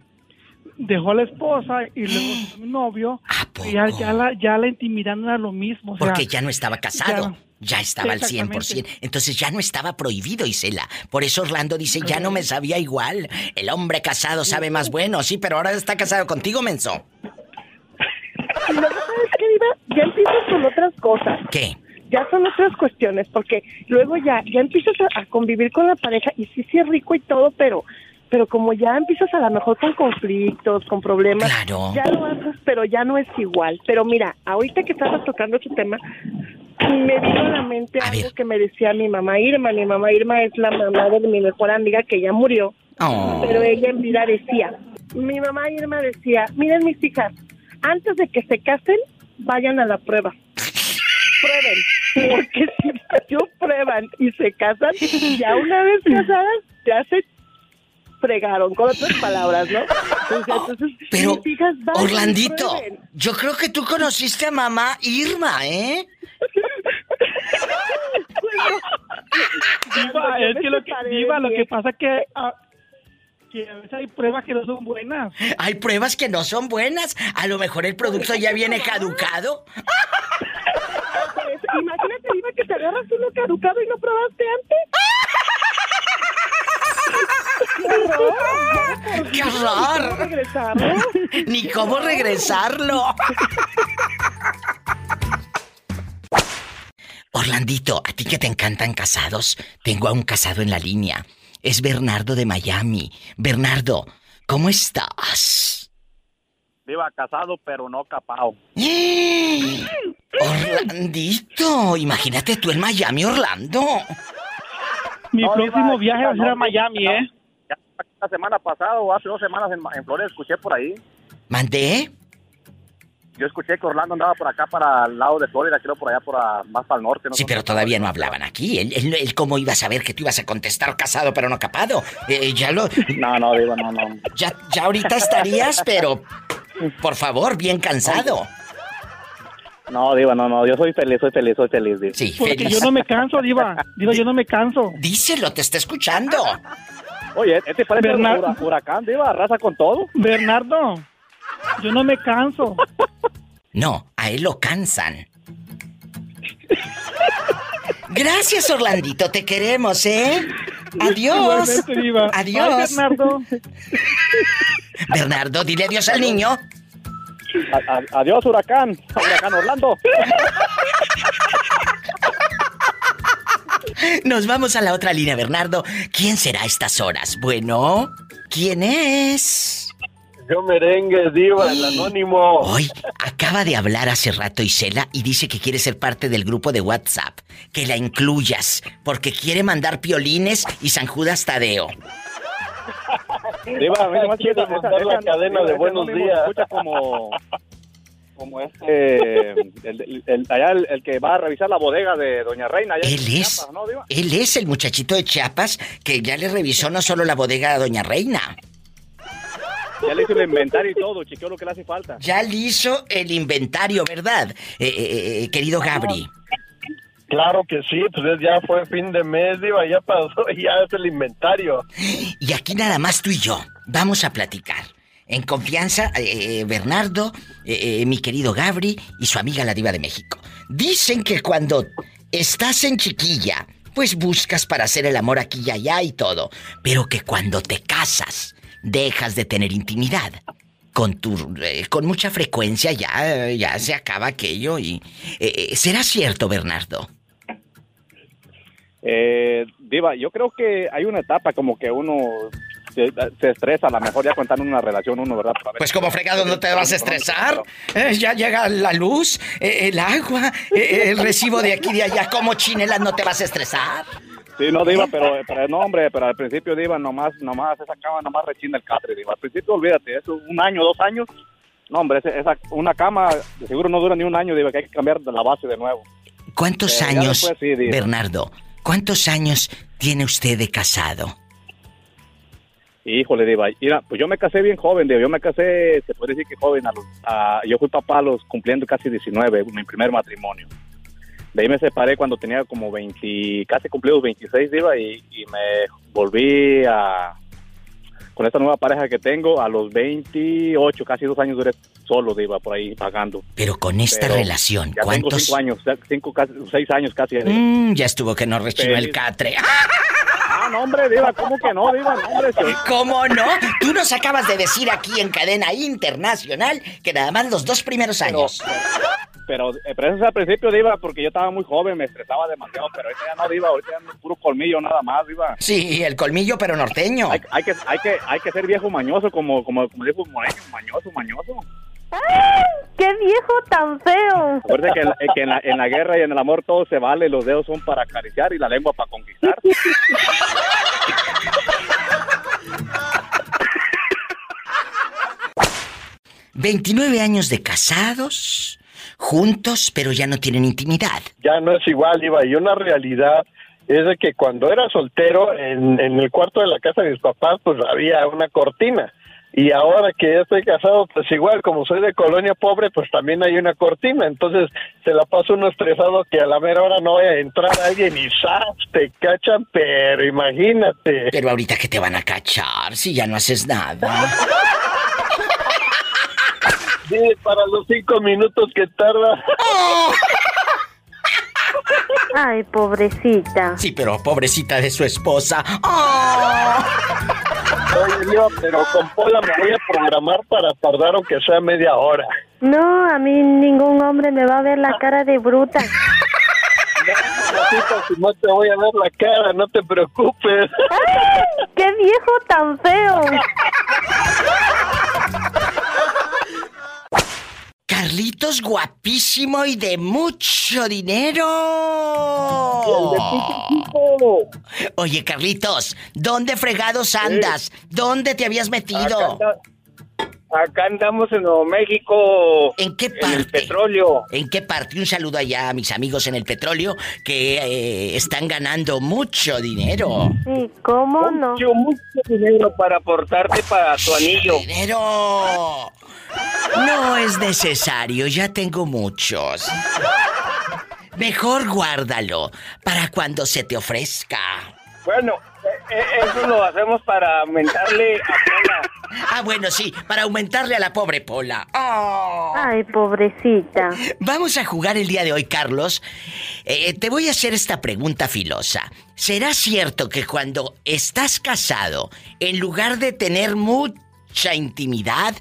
dejó a la esposa y luego su novio. Y ya, ya, la, ya la intimidad no era lo mismo. o sea, Porque ya no estaba casado. ya- Ya estaba al 100%. Entonces ya no estaba prohibido, Isela. Por eso Orlando dice, ya no me sabía igual. El hombre casado sabe más bueno. Sí, pero ahora está casado contigo, menso. Y luego, ¿sabes qué, Diva? Ya empiezas con otras cosas. ¿Qué? Ya son otras cuestiones, porque luego ya, ya empiezas a, a convivir con la pareja y sí, sí es rico y todo, pero pero como ya empiezas a lo mejor con conflictos, con problemas, Claro. ya lo haces, pero ya no es igual. Pero mira, ahorita que estabas tocando ese tema, me vino a la mente algo que me decía mi mamá Irma. Mi mamá Irma es la mamá de mi mejor amiga que ya murió. Oh. Pero ella en vida decía, mi mamá Irma decía, miren mis hijas, antes de que se casen, vayan a la prueba. Prueben, porque si ellos prueban y se casan, ya una vez casadas, ya se fregaron, con otras palabras, ¿no? Entonces, Pero, y Orlandito, prueben. yo creo que tú conociste a mamá Irma, ¿eh? Diva, es que lo que. Diva, lo que pasa es que, ah, que a veces hay pruebas que no son buenas. Hay pruebas que no son buenas. A lo mejor el producto ya viene caducado. Pues, imagínate, Diva, que te agarras uno caducado y no probaste antes. ¡Qué horror! regresarlo? Ni cómo regresarlo. Orlandito, a ti que te encantan casados, tengo a un casado en la línea. Es Bernardo de Miami. Bernardo, ¿cómo estás? Viva casado, pero no capao. Orlandito, imagínate tú en Miami, Orlando. Mi No, próximo viaje va a ser a no, Miami, ¿eh? Ya La semana pasada o hace dos semanas en, en Florida escuché por ahí. ¿Mandé? Yo escuché que Orlando andaba por acá para el lado de Florida, creo por allá por a- más para el norte. No Sí, pero todavía no hablaban aquí. Él, él- él cómo iba a saber que tú ibas a contestar casado pero no capado. Eh, ya lo... No, no, Diva, no, no. Ya, ya ahorita estarías, pero... Por favor, bien cansado. No, Diva, no, no. Yo soy feliz, soy feliz, soy feliz, Diva. Sí, Porque feliz. yo no me canso, Diva. Diva, yo no me canso. Díselo, te está escuchando. Oye, este parece Bernard- hura- huracán, Diva, arrasa con todo. Bernardo, yo no me canso. No, a él lo cansan. Gracias, Orlandito, te queremos, ¿eh? Adiós. Adiós. Bye, Bernardo. Bernardo, dile adiós al niño. A- adiós, huracán. Huracán Orlando. Nos vamos a la otra línea, Bernardo. ¿Quién será a estas horas? Bueno, ¿quién es? Yo merengue, diva, el anónimo. Hoy acaba de hablar hace rato Isela y dice que quiere ser parte del grupo de WhatsApp. Que la incluyas, porque quiere mandar piolines y San Judas Tadeo. Diva, a mí nomás esa- mandar la esa- cadena de buenos días. escucha como como este el, el- el- allá el, el que va a revisar la bodega de Doña Reina allá en Él es. Chiapas, ¿no, Diva? Él es el muchachito de Chiapas que ya le revisó no solo la bodega a Doña Reina, Ya le hizo el inventario y todo, chequeó lo que le hace falta. ya le hizo el inventario, ¿verdad? Eh, eh, eh, querido Gabri. Claro que sí, pues ya fue fin de mes, diva, ya pasó, ya es el inventario. Y aquí nada más tú y yo. Vamos a platicar. En confianza, eh, eh, Bernardo, eh, eh, mi querido Gabri y su amiga la diva de México. Dicen que cuando estás en chiquilla, pues buscas para hacer el amor aquí y allá y todo. Pero que cuando te casas, dejas de tener intimidad. Con, tu, eh, con mucha frecuencia ya, ya se acaba aquello y... eh, eh, ¿Será cierto, Bernardo? Eh, Diva, yo creo que hay una etapa como que uno se, se estresa, a lo mejor ya cuentan una relación uno, ¿verdad? Pues como fregado no te vas a estresar. Eh, ya llega la luz, eh, el agua, eh, el recibo de aquí y de allá. Como chinelas no te vas a estresar. Sí, no, Diva, pero, pero no, hombre, pero al principio, Diva, nomás, nomás esa cama, nomás rechina el catre, Diva. Al principio, olvídate, eso, un año, dos años. No, hombre, esa, una cama de seguro no dura ni un año, Diva, que hay que cambiar la base de nuevo. ¿Cuántos Eh, años, después sí, digo. Bernardo? ¿Cuántos años tiene usted de casado? Híjole, Diva, mira, pues yo me casé bien joven, Diva, yo me casé, se puede decir que joven, a los- a- yo fui papá a los cumpliendo casi 19, mi primer matrimonio. De ahí me separé cuando tenía como 20, casi cumplidos 26, Diva, y, y me volví a, con esta nueva pareja que tengo, a los 28, casi dos años duré solo, Diva, por ahí pagando. Pero con esta Pero relación, Ya tengo ¿cuántos? cinco años, cinco, casi, seis años casi. Mm, ya estuvo que no rechinó el catre. Ah, no, hombre, Diva, ¿cómo que no, Diva? No, hombre, sí. ¿Cómo no? Tú nos acabas de decir aquí en cadena internacional que nada más los dos primeros años. Pero, eh, pero eso es al principio, Diva, porque yo estaba muy joven, me estresaba demasiado, pero ahorita ya no, Diva, ahorita ya es puro colmillo nada más, Diva. Sí, el colmillo pero norteño. Hay, hay que, hay, que, hay que ser viejo mañoso, como, como, como dijo Moreño, mañoso, mañoso. ¡Qué viejo tan feo! Acuérdate que, en la, que en, la, en la guerra y en el amor todo se vale, los dedos son para acariciar y la lengua para conquistar. 29 años de casados, juntos, pero ya no tienen intimidad. ya no es igual, Iba. Y una realidad es de que cuando era soltero, en, en el cuarto de la casa de mis papás, pues había una cortina. Y ahora que ya estoy casado, pues igual, como soy de colonia pobre, pues también hay una cortina. Entonces se la pasa uno estresado que a la mera hora no vaya a entrar alguien y ¡zas! te cachan, pero imagínate. Pero ahorita que te van a cachar si ya no haces nada. Sí, para los cinco minutos que tarda. Ay, pobrecita. Sí, pero pobrecita de su esposa. ¡Oh! Oye, pero con Pola me voy a programar para tardar aunque sea media hora. No, a mí ningún hombre me va a ver la cara de bruta. Si no te voy a ver la cara, no te preocupes. ¡Qué viejo tan feo! Carlitos guapísimo y de mucho dinero. Oye, Carlitos, ¿dónde fregados andas? ¿Dónde te habías metido? Acá andamos en Nuevo México. ¿En qué En el parte? petróleo. ¿En qué parte? Un saludo allá a mis amigos en el petróleo que eh, están ganando mucho dinero. Sí, ¿cómo no? Mucho, mucho dinero para aportarte para tu anillo. ¡Dinero! No es necesario, ya tengo muchos. Mejor guárdalo para cuando se te ofrezca. Bueno, eh, eh, eso lo hacemos para aumentarle a Pola. Ah, bueno, sí, para aumentarle a la pobre Pola. Oh. Ay, pobrecita. Vamos a jugar el día de hoy, Carlos. Eh, te voy a hacer esta pregunta filosa. ¿Será cierto que cuando estás casado, en lugar de tener mucha intimidad,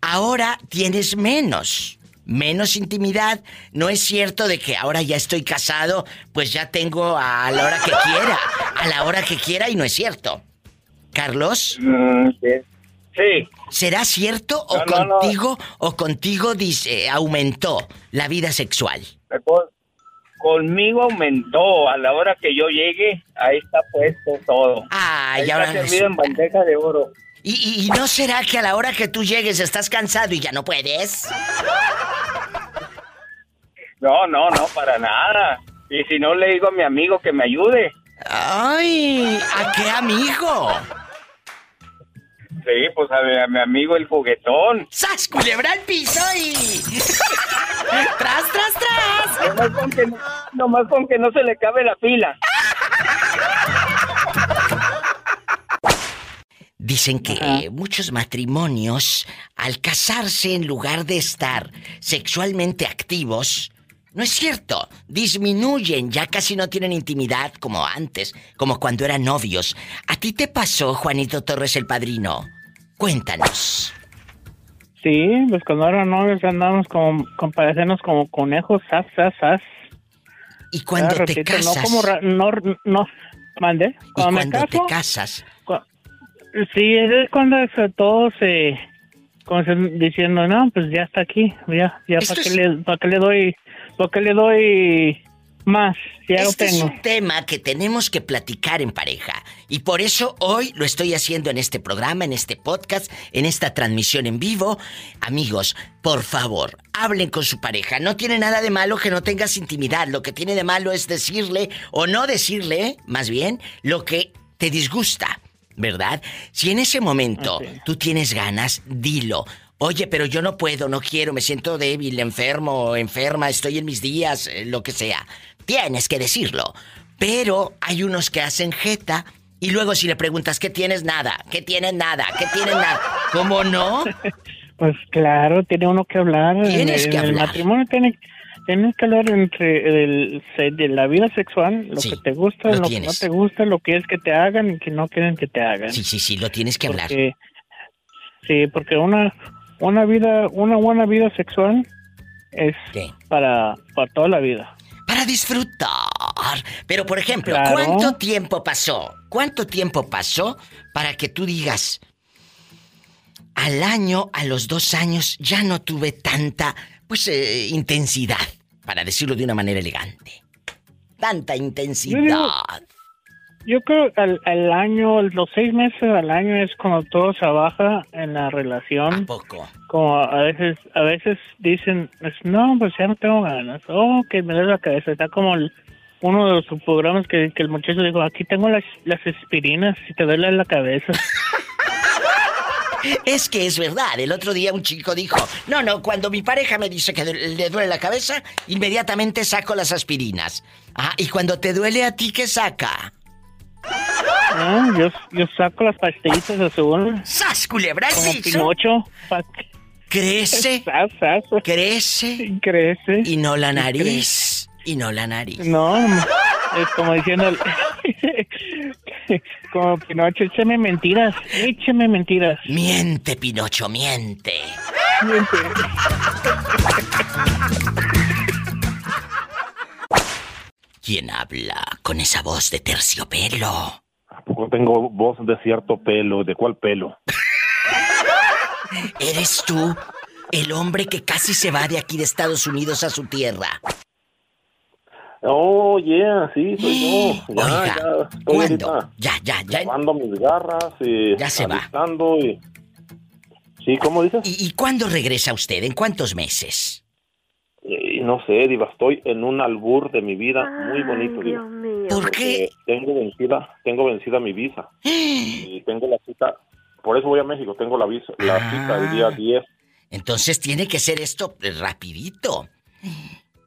ahora tienes menos? Menos intimidad. No es cierto de que ahora ya estoy casado, pues ya tengo a la hora que quiera. A la hora que quiera y no es cierto. Carlos. Mm, sí. Sí. ¿Será cierto o No, no, no. contigo o contigo dice aumentó la vida sexual? Con- Conmigo aumentó. A la hora que yo llegue, ahí está puesto todo. Ay, Ahí ahora está servido en bandeja de oro. ¿Y, y- y no será que a la hora que tú llegues estás cansado y ya no puedes? No, no, no, para nada. Y si no, le digo a mi amigo que me ayude. Ay, ¿a qué amigo? Sí, pues a mi, a mi amigo el juguetón. ¡Sas, culebra al piso y... ¡Tras, tras, tras! Nomás con, que, no- nomás con que no se le cabe la pila. Dicen que muchos matrimonios, al casarse en lugar de estar sexualmente activos, no es cierto, disminuyen, ya casi no tienen intimidad como antes, como cuando eran novios. ¿A ti te pasó, Juanito Torres el Padrino? Cuéntanos. Sí, pues cuando eran novios andábamos como, con parecernos como conejos, sas, sas. ¿Y cuando te casas? No, como ra- no, no, mande. ¿Y Cuando me te casas? Sí, es cuando se- todo se, como se- diciendo, no, pues ya está aquí, ya, ya, ¿para qué, es- le, para qué le doy, para qué le doy más? Ya este lo es tengo. un tema que tenemos que platicar en pareja. Y por eso hoy lo estoy haciendo en este programa, en este podcast, en esta transmisión en vivo. Amigos, por favor, hablen con su pareja. No tiene nada de malo que no tengas intimidad. Lo que tiene de malo es decirle o no decirle, más bien, lo que te disgusta. ¿Verdad? Si en ese momento tú tienes ganas, dilo. Oye, pero yo no puedo, no quiero, me siento débil, enfermo, enferma, estoy en mis días, eh, lo que sea. Tienes que decirlo. Pero hay unos que hacen jeta Y luego si le preguntas, ¿qué tienes? Nada. ¿Qué tienes? Nada. ¿Qué tienes? Nada. ¿Cómo no? Pues claro, tiene uno que hablar. Tienes en, que en el hablar. matrimonio tiene, tienes que hablar entre el, de la vida sexual, lo que te gusta, lo lo, que no te gusta, lo que es que te hagan y que no quieren que te hagan. Sí, sí, sí, lo tienes que hablar. Porque- sí, porque una una vida, una buena vida sexual es para para toda la vida. Para disfrutar. Pero, por ejemplo, Claro. ¿cuánto tiempo pasó? ¿Cuánto tiempo pasó para que tú digas, al año, a los dos años, ya no tuve tanta, pues, eh, intensidad, para decirlo de una manera elegante? Tanta intensidad. Yo creo que al, al año, los seis meses al año es cuando todo se baja en la relación. poco? Como a veces, a veces dicen, pues, no, pues ya no tengo ganas. Oh, que me duele la cabeza. Está como el- uno de los programas que, que el muchacho dijo, aquí tengo las, las aspirinas, si te duele la cabeza. Es que es verdad. El otro día un chico dijo, no, no, cuando mi pareja me dice que le duele la cabeza, inmediatamente saco las aspirinas. Ah, y cuando te duele a ti, ¿qué saca? Ah, yo, yo saco las pastillitas azul. ¡Sas, culebra! Pinocho. Crece. Crece. Crece. Y no la nariz. Y no la nariz. No, es como diciendo, como Pinocho, écheme mentiras, écheme mentiras. Miente, Pinocho, miente. ¿Quién habla con esa voz de terciopelo? ¿A poco tengo voz de cierto pelo? ¿De cuál pelo? ¿Eres tú el hombre que casi se va de aquí de Estados Unidos a su tierra? Oh, yeah, sí, soy yo. Ya, Oiga, ya, ¿cuándo? Ya, ya, ya. lavando mis garras y Ya se va. y... Sí, ¿cómo dices? ¿Y, y cuándo regresa usted? ¿En cuántos meses? Y no sé, Diva, estoy en un albur de mi vida muy bonito, Diva. ¿Por qué? Tengo vencida, tengo vencida mi visa. y tengo la cita, por eso voy a México, tengo la visa, la cita el día 10. Entonces tiene que ser esto rapidito.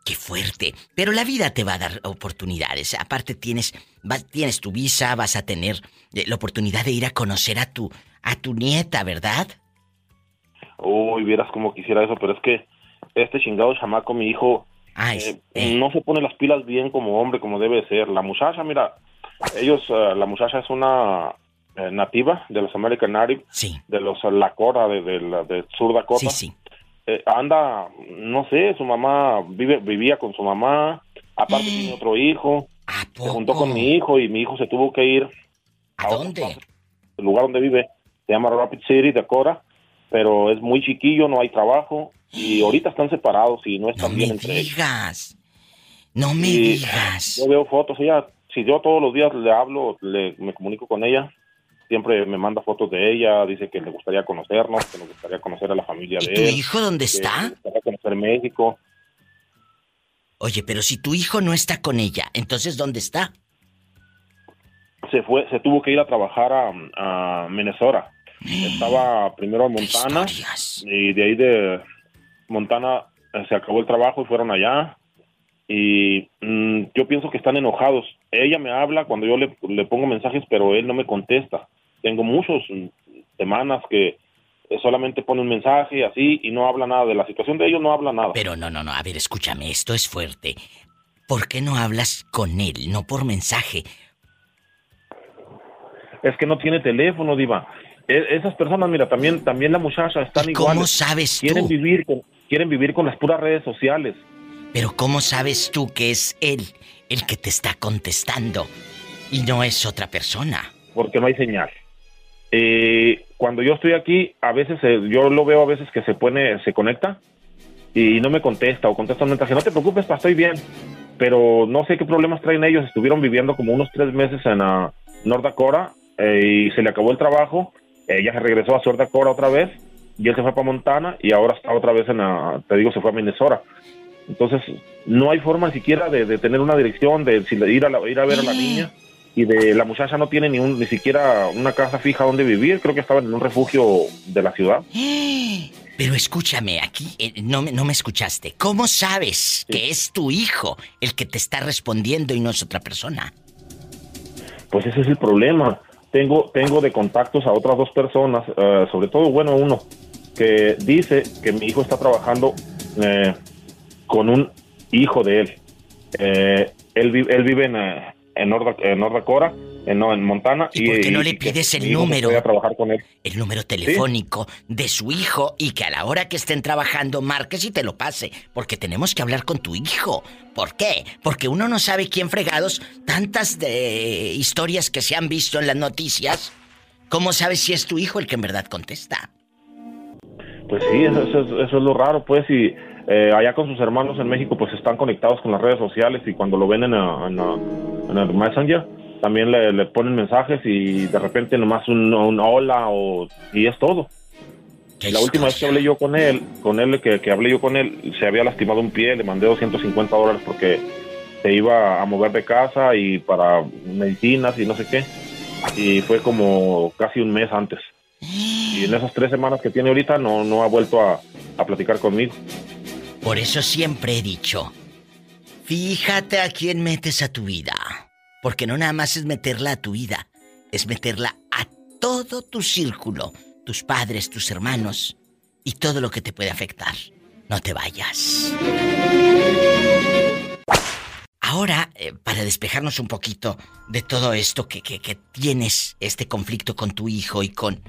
Qué fuerte. Pero la vida te va a dar oportunidades. Aparte tienes, vas- tienes tu visa, vas a tener eh, la oportunidad de ir a conocer a tu, a tu nieta, ¿verdad? Uy, vieras como quisiera eso, pero es que este chingado chamaco, mi hijo, eh, no se pone las pilas bien como hombre, como debe ser. La muchacha, mira, ellos, eh, la muchacha es una eh, nativa de los American Native, de los Lakota, de, de, de Sur Dakota. Eh, anda, no sé, su mamá vive, vivía con su mamá, aparte tiene otro hijo, se juntó con mi hijo y mi hijo se tuvo que ir. ¿A dónde? El lugar donde vive se llama Rapid City, Dakota, pero es muy chiquillo, no hay trabajo y ahorita están separados y no están bien entre ellos. digas. No me Y digas. Yo veo fotos, ella, si yo todos los días le hablo, le, me comunico con ella, siempre me manda fotos de ella, dice que le gustaría conocernos, que le gustaría conocer a la familia ¿Y de tu él. hijo dónde está? le gustaría conocer México. Oye, pero si tu hijo no está con ella, entonces ¿dónde está? Se fue, se tuvo que ir a trabajar a, a Minnesota. Estaba primero en Montana y de ahí de Montana eh, se acabó el trabajo y fueron allá. Y mm, yo pienso que están enojados. Ella me habla cuando yo le, le pongo mensajes, pero él no me contesta. Tengo muchas semanas que solamente pone un mensaje así y no habla nada de la situación de ellos, no habla nada. Pero no, no, no, a ver, escúchame, esto es fuerte. ¿Por qué no hablas con él, no por mensaje? Es que no tiene teléfono, diva. E- esas personas, mira, también también la muchacha están cómo iguales. sabes quieren tú? vivir con quieren vivir con las puras redes sociales. Pero ¿cómo sabes tú que es él el que te está contestando y no es otra persona? porque no hay señal. Eh, cuando yo estoy aquí, a veces eh, yo lo veo a veces que se pone, se conecta y no me contesta o contesta un mensaje. No te preocupes, pa, estoy bien. Pero no sé qué problemas traen ellos. Estuvieron viviendo como unos tres meses en ah, North Dakota eh, y se le acabó el trabajo. Ella se regresó a South Dakota otra vez y él se fue para Montana y ahora está otra vez en, ah, te digo, se fue a Minnesota. Entonces, no hay forma siquiera de, de tener una dirección, de, de ir, a la- ir a ver a la niña. Y de la muchacha no tiene ni, un, ni siquiera una casa fija donde vivir. Creo que estaban en un refugio de la ciudad. Pero escúchame, aquí eh, no, me- no me escuchaste. ¿Cómo sabes que es tu hijo el que te está respondiendo y no es otra persona? Pues ese es el problema. tengo, tengo de contactos a otras dos personas, eh, sobre todo, bueno, uno, que dice que mi hijo está trabajando eh, con un hijo de él. Eh, él, él vive en, eh, en, North, en North Dakota, en, no, en Montana. ¿Y por qué no le pides el número? pueda trabajar con él. El número telefónico de su hijo y que a la hora que estén trabajando marques y te lo pase. Porque tenemos que hablar con tu hijo. ¿Por qué? Porque uno no sabe quién fregados, tantas de historias que se han visto en las noticias. ¿Cómo sabes si es tu hijo el que en verdad contesta? Pues sí, eso, eso es- eso es lo raro, pues, y eh, allá con sus hermanos en México, pues están conectados con las redes sociales y cuando lo ven en, a- en, a- en el Messenger, también le, le ponen mensajes y de repente nomás un, un hola o, y es todo. La última vez que hablé yo con él, con él que, que hablé yo con él, se había lastimado un pie, le mandé 250 dólares porque se iba a mover de casa y para medicinas y no sé qué. Y fue como casi un mes antes. Y en esas tres semanas que tiene ahorita no, no ha vuelto a, a platicar conmigo. Por eso siempre he dicho, fíjate a quién metes a tu vida. Porque no nada más es meterla a tu vida, es meterla a todo tu círculo, tus padres, tus hermanos y todo lo que te puede afectar. No te vayas. Ahora, eh, para despejarnos un poquito de todo esto que, que- tienes, este conflicto con tu hijo y con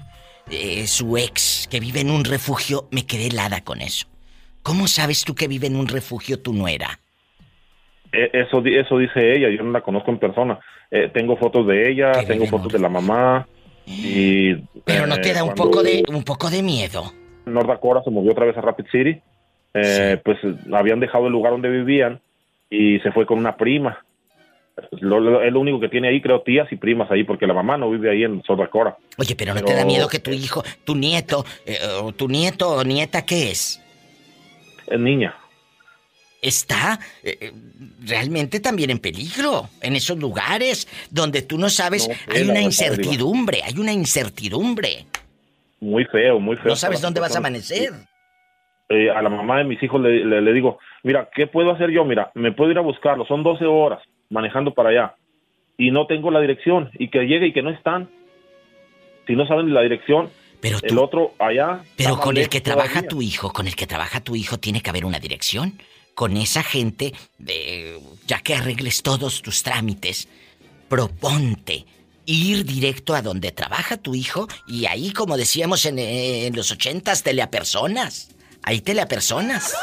eh, su ex que vive en un refugio, me quedé helada con eso. ¿Cómo sabes tú que vive en un refugio tu nuera? E- Eso, eso dice ella, yo no la conozco en persona. Eh, tengo fotos de ella, tengo fotos de la mamá y... Pero no te eh, da un poco de un poco de miedo. North Dakota se movió otra vez a Rapid City, eh, pues eh, habían dejado el lugar donde vivían y se fue con una prima. Lo, lo- es lo único que tiene ahí, creo, tías y primas ahí, porque la mamá no vive ahí en South Dakota. Oye, pero no te da miedo que tu hijo, tu nieto, eh, o tu nieto o nieta, ¿qué es? Es niña. Está eh, eh, realmente también en peligro en esos lugares donde tú no sabes, No hay una incertidumbre, hay una incertidumbre. Muy feo, muy feo. No sabes dónde vas a amanecer. Eh, a la mamá de mis hijos le, le- le digo, mira, ¿qué puedo hacer yo? Mira, me puedo ir a buscarlo, son 12 horas manejando para allá y no tengo la dirección y que llegue y que no están. Si no saben la dirección, Pero el otro allá. Pero con el que trabaja todavía. tu hijo, con el que trabaja tu hijo, tiene que haber una dirección. Con esa gente, eh, ya que arregles todos tus trámites, proponte ir directo a donde trabaja tu hijo y ahí, como decíamos en, en los ochentas, teleapersonas. Ahí teleapersonas.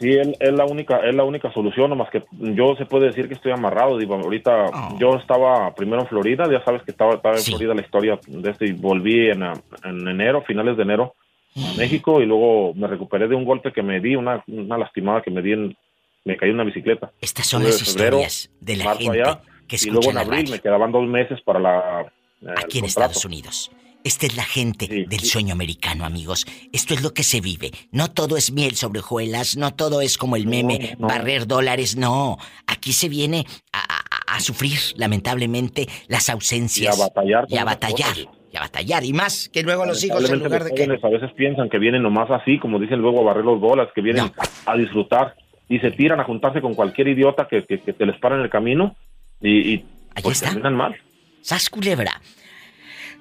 Sí, él- es la única, es la única solución, nomás que yo se puede decir que estoy amarrado, digo, ahorita Oh. yo estaba primero en Florida, ya sabes que estaba, estaba en Florida la historia de esto y volví en, en enero, finales de enero a México y luego me recuperé de un golpe que me di, una, una lastimada que me di en, me caí en una bicicleta. Estas son las febrero, historias de la gente allá, que y escucha luego en abril radio. me quedaban dos meses para la eh, Aquí en Estados. Unidos. Esta es la gente del sueño americano, amigos. Esto es lo que se vive. No todo es miel sobre hojuelas, no todo es como el meme, barrer dólares, no. Aquí se viene a, a- a sufrir, lamentablemente, las ausencias. Y a batallar Y a batallar. Y a batallar. Y más que luego los hijos, en lugar de que... jóvenes a veces piensan que vienen nomás así, como dicen luego a barrer los bolas, que vienen a disfrutar y se tiran a juntarse con cualquier idiota que, que, que te les para en el camino y, y pues terminan mal. ¡Sas culebra!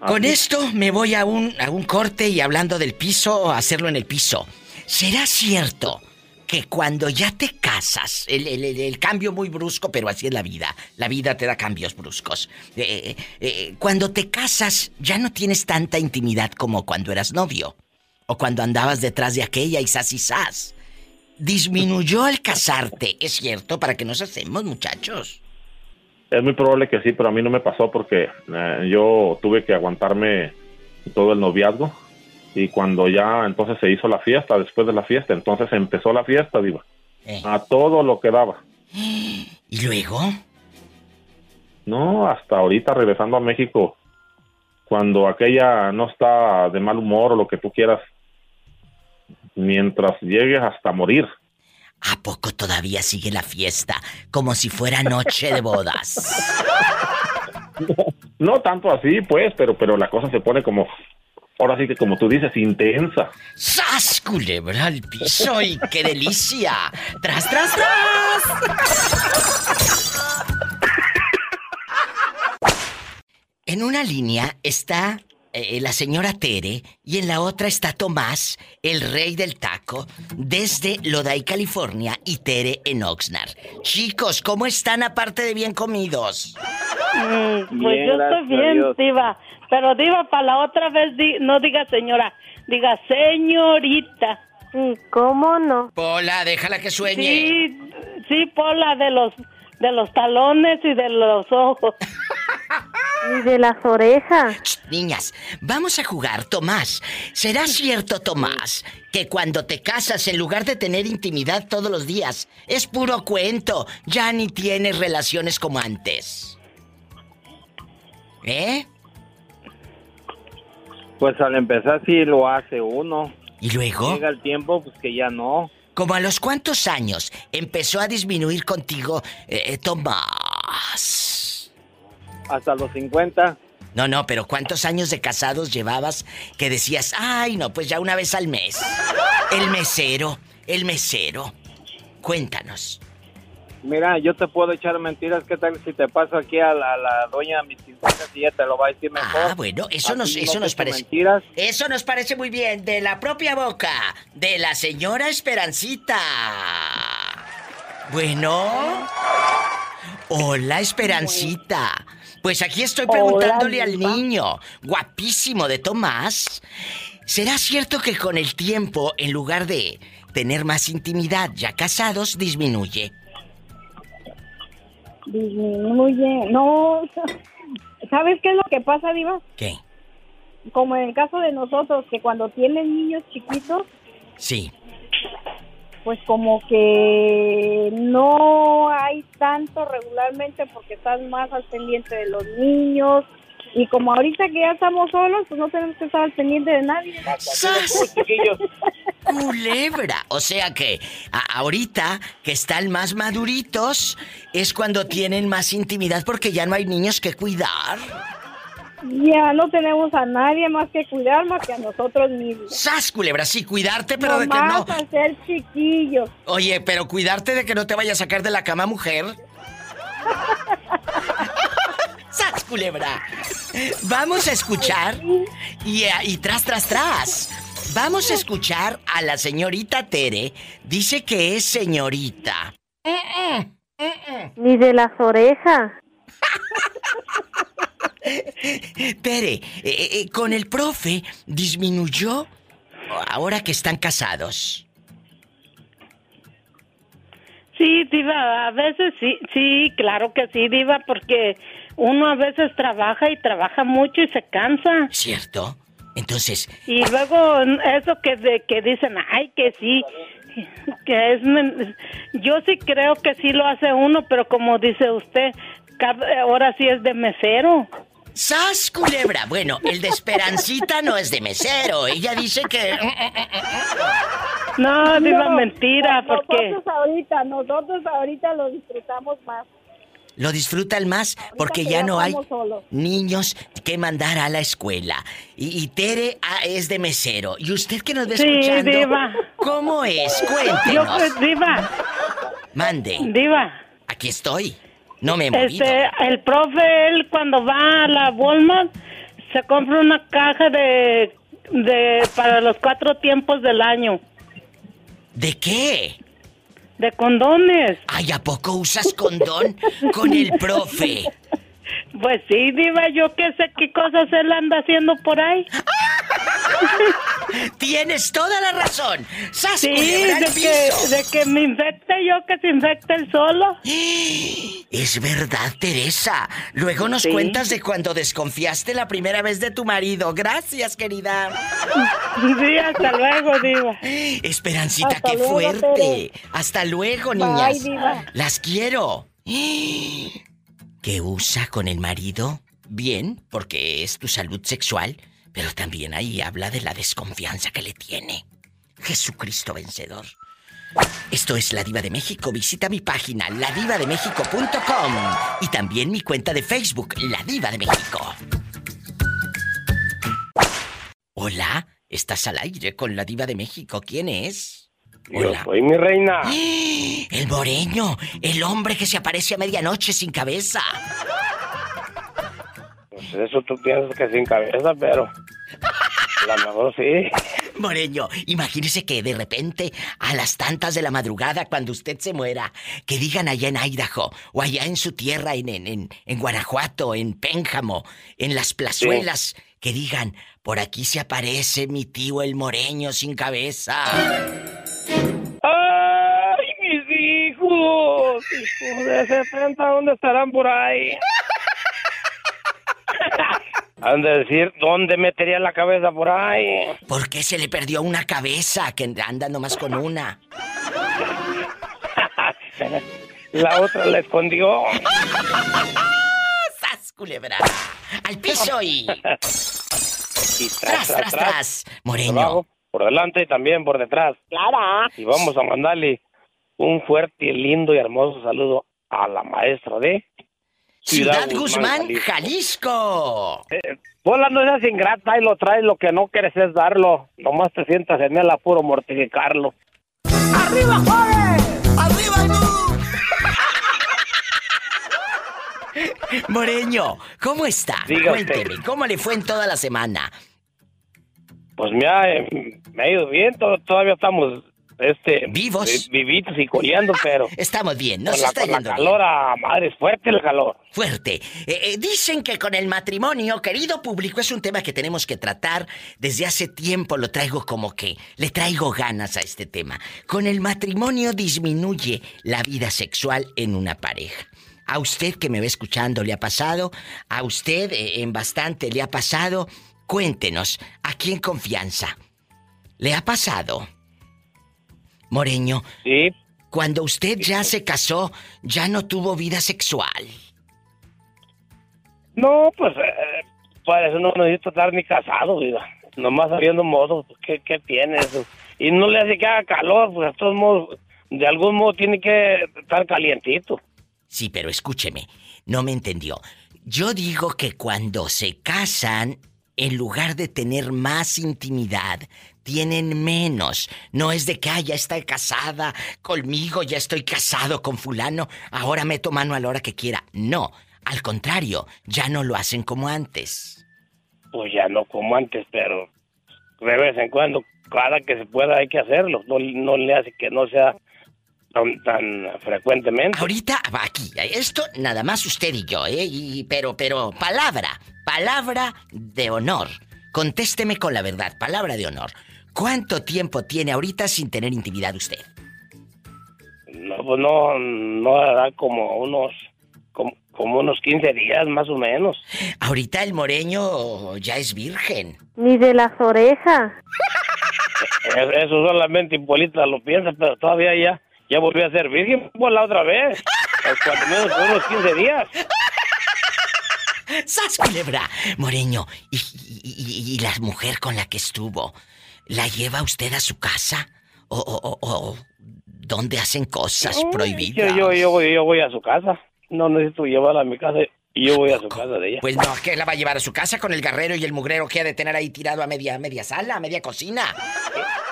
Con esto me voy a un, a un corte y hablando del piso, hacerlo en el piso. ¿Será cierto que cuando ya te casas, el, el- el- el cambio muy brusco, pero así es la vida, la vida te da cambios bruscos. Eh, eh, cuando te casas ya no tienes tanta intimidad como cuando eras novio, o cuando andabas detrás de aquella y sas y sas. Disminuyó al casarte, ¿es cierto? Para que nos hacemos, muchachos. Es muy probable que sí, pero a mí no me pasó porque eh, yo tuve que aguantarme todo el noviazgo y cuando ya entonces se hizo la fiesta, después de la fiesta, entonces empezó la fiesta, diva. A todo lo que daba. ¿Y luego? No, hasta ahorita regresando a México, cuando aquella no está de mal humor o lo que tú quieras, mientras llegues hasta morir. ¿A poco todavía sigue la fiesta? Como si fuera noche de bodas. No tanto así, pues, pero, pero la cosa se pone como, ahora sí que como tú dices, intensa. ¡Sas, culebra al piso! ¡Y qué delicia! ¡Tras, tras, tras! En En una línea está eh, la señora Tere y en la otra está Tomás, el rey del taco, desde Lodi, California, y Tere en Oxnard. Chicos, ¿cómo están aparte de bien comidos? Mm, pues yo estoy bien, Diva. Pero Diva, para la otra vez no diga señora, diga señorita. Sí, ¿cómo no? Pola, déjala que sueñe. Sí, sí, Pola, de los, de los talones y de los ojos. y de las orejas. niñas, vamos a jugar, Tomás. ¿Será cierto, Tomás, que cuando te casas, en lugar de tener intimidad todos los días, es puro cuento, ya ni tienes relaciones como antes? ¿Eh? Pues al empezar sí lo hace uno. ¿Y luego? Llega el tiempo, pues que ya no. ¿Como a los cuántos años empezó a disminuir contigo, eh, eh, Tomás? Hasta los 50. No, no, pero ¿cuántos años de casados llevabas que decías, ay, no, pues ya una vez al mes? El mesero, el mesero. Cuéntanos. Mira, yo te puedo echar mentiras. ¿Qué tal si te paso aquí a la, a doña mis y ella te lo va a decir mejor? Ah, bueno, eso nos, eso nos parece. Mentiras. Eso nos parece muy bien. De la propia boca de la señora Esperancita. Bueno. Hola, Esperancita. Pues aquí estoy preguntándole al niño, guapísimo de Tomás. ¿Será cierto que con el tiempo, en lugar de tener más intimidad ya casados, disminuye? disminuye. No, ¿sabes qué es lo que pasa, Diva? ¿Qué? Como en el caso de nosotros, que cuando tienen niños chiquitos. Sí. Pues como que no hay tanto regularmente porque están más al pendiente de los niños, y como ahorita que ya estamos solos, pues no tenemos que estar al pendiente de nadie. ¡Sas! Culebra. O sea que ahorita que están más maduritos es cuando tienen más intimidad porque ya no hay niños que cuidar. Ya no tenemos a nadie más que cuidar más que a nosotros mismos. ¡Sas, culebra! Sí, cuidarte, pero de que no. a ser chiquillos. Oye, pero cuidarte de que no te vaya a sacar de la cama, mujer. ¡Sas, culebra! Vamos a escuchar y, y tras, tras, tras. Vamos a escuchar a la señorita Tere. Dice que es señorita. Ni de las orejas. Tere, eh, eh, con el profe disminuyó ahora que están casados. Sí, Diva, a veces sí, sí, claro que sí, Diva, porque uno a veces trabaja y trabaja mucho y se cansa. ¿Cierto? Entonces... Y luego eso que, de, que dicen, ay, que sí, que es... Yo sí creo que sí lo hace uno, pero como dice usted, ahora sí es de mesero. ¡Sas, culebra! Bueno, el de Esperancita no es de mesero. Ella dice que... No, digo mentira, porque... Nosotros ahorita, nosotros ahorita lo disfrutamos más. Lo disfrutan más porque ya no hay niños que mandar a la escuela. Y, Tere ah, es de mesero. ¿Y usted que nos ve sí, escuchando? Diva. ¿Cómo es? Cuéntenos. Yo, pues, diva. Mande. Diva. Aquí estoy. No me he movido. Este, el profe, él cuando va a la Walmart, se compra una caja de, de para los cuatro tiempos del año. ¿De qué? De condones. Ay, ¿a poco usas condón con el profe? Pues sí, Diva, yo qué sé qué cosas él anda haciendo por ahí. Tienes toda la razón. sí, de que, de que me infecte yo, que se infecte él solo. Es verdad, Teresa. Luego nos cuentas de cuando desconfiaste la primera vez de tu marido. Gracias, querida. Sí, hasta luego, Diva. Esperancita, qué fuerte. Hasta luego, niñas. Las quiero. ¿Qué usa con el marido? Bien, porque es tu salud sexual, pero también ahí habla de la desconfianza que le tiene. Jesucristo vencedor. Esto es La Diva de México. Visita mi página, ladivademéxico.com y también mi cuenta de Facebook, La Diva de México. Hola, estás al aire con La Diva de México. ¿Quién es? Yo soy mi reina. El moreño, el hombre que se aparece a medianoche sin cabeza. Eso tú piensas que sin cabeza, pero a lo mejor sí. Moreño, imagínese que de repente, a las tantas de la madrugada, cuando usted se muera, que digan allá en Idaho, o allá en su tierra, en, en, en, en Guanajuato, en Pénjamo, en las plazuelas, que digan, por aquí se aparece mi tío el Moreño sin cabeza. ¡Ay, mis hijos! Hijos de 70, ¿dónde estarán por ahí? Han de decir, ¿dónde metería la cabeza por ahí? ¿Por qué se le perdió una cabeza que anda nomás con una? La otra la escondió. ¡Sas, culebra! ¡Al piso y... Y Tras, tras, tras. Moreño. Por abajo, por delante y también por detrás. Clara. Y vamos a mandarle un fuerte, lindo y hermoso saludo a la maestra de Ciudad Guzmán, Jalisco. Eh, Hola, no seas ingrata y lo traes, lo que no quieres es darlo. Nomás te sientas en el apuro mortificarlo. ¡Arriba, Juárez! ¡Arriba, Moreño, ¿cómo está? Cuénteme, ¿cómo le fue en toda la semana? Pues me ha, eh, me ha ido bien, to- todavía estamos este vivos, vivitos y coleando, pero estamos bien, nos con la, está con la yendo calor a madre es fuerte el calor. Fuerte. Eh, eh, dicen que con el matrimonio, querido público, es un tema que tenemos que tratar. Desde hace tiempo lo traigo como que le traigo ganas a este tema. Con el matrimonio disminuye la vida sexual en una pareja. A usted que me va escuchando le ha pasado, a usted eh, en bastante le ha pasado. Cuéntenos, aquí en confianza, ¿le ha pasado? Moreño. Sí. Cuando usted ya se casó, ya no tuvo vida sexual. No, pues eh, para eso no necesito estar ni casado, viva. Nomás sabiendo modo, pues, ¿qué, ¿qué tiene eso? Y no le hace que haga calor, pues de todos modos, de algún modo tiene que estar calientito. Sí, pero escúcheme, no me entendió. Yo digo que cuando se casan, en lugar de tener más intimidad, tienen menos. No es de que, ah, ya está casada conmigo, ya estoy casado con fulano, ahora meto mano a la hora que quiera. No, al contrario, ya no lo hacen como antes. Pues ya no como antes, pero de vez en cuando, cada que se pueda hay que hacerlo. No, no le hace que no sea tan, tan frecuentemente. Ahorita, va aquí, esto nada más usted y yo, ¿eh? Y- pero, pero, palabra, palabra de honor. Contésteme con la verdad, palabra de honor. ¿Cuánto tiempo tiene ahorita sin tener intimidad usted? No, pues no, no hará como unos, como, como unos 15 días más o menos. Ahorita el moreño ya es virgen. Ni de las orejas. Es- Eso solamente Hipólita lo piensa, pero todavía ya, ya volvió a ser virgen por la otra vez. Pues cuando menos por unos 15 días. ¡Sas, culebra! Moreño, ¿y, y, y- y la mujer con la que estuvo, la lleva usted a su casa? ¿O, o, o- o dónde hacen cosas Yo, prohibidas? yo, yo, voy, yo voy a su casa. No necesito llevarla a mi casa y yo voy a su casa de ella. Pues no, ¿qué la va a llevar a su casa con el garrero y el mugrero que ha de tener ahí tirado a media, media sala, a media cocina?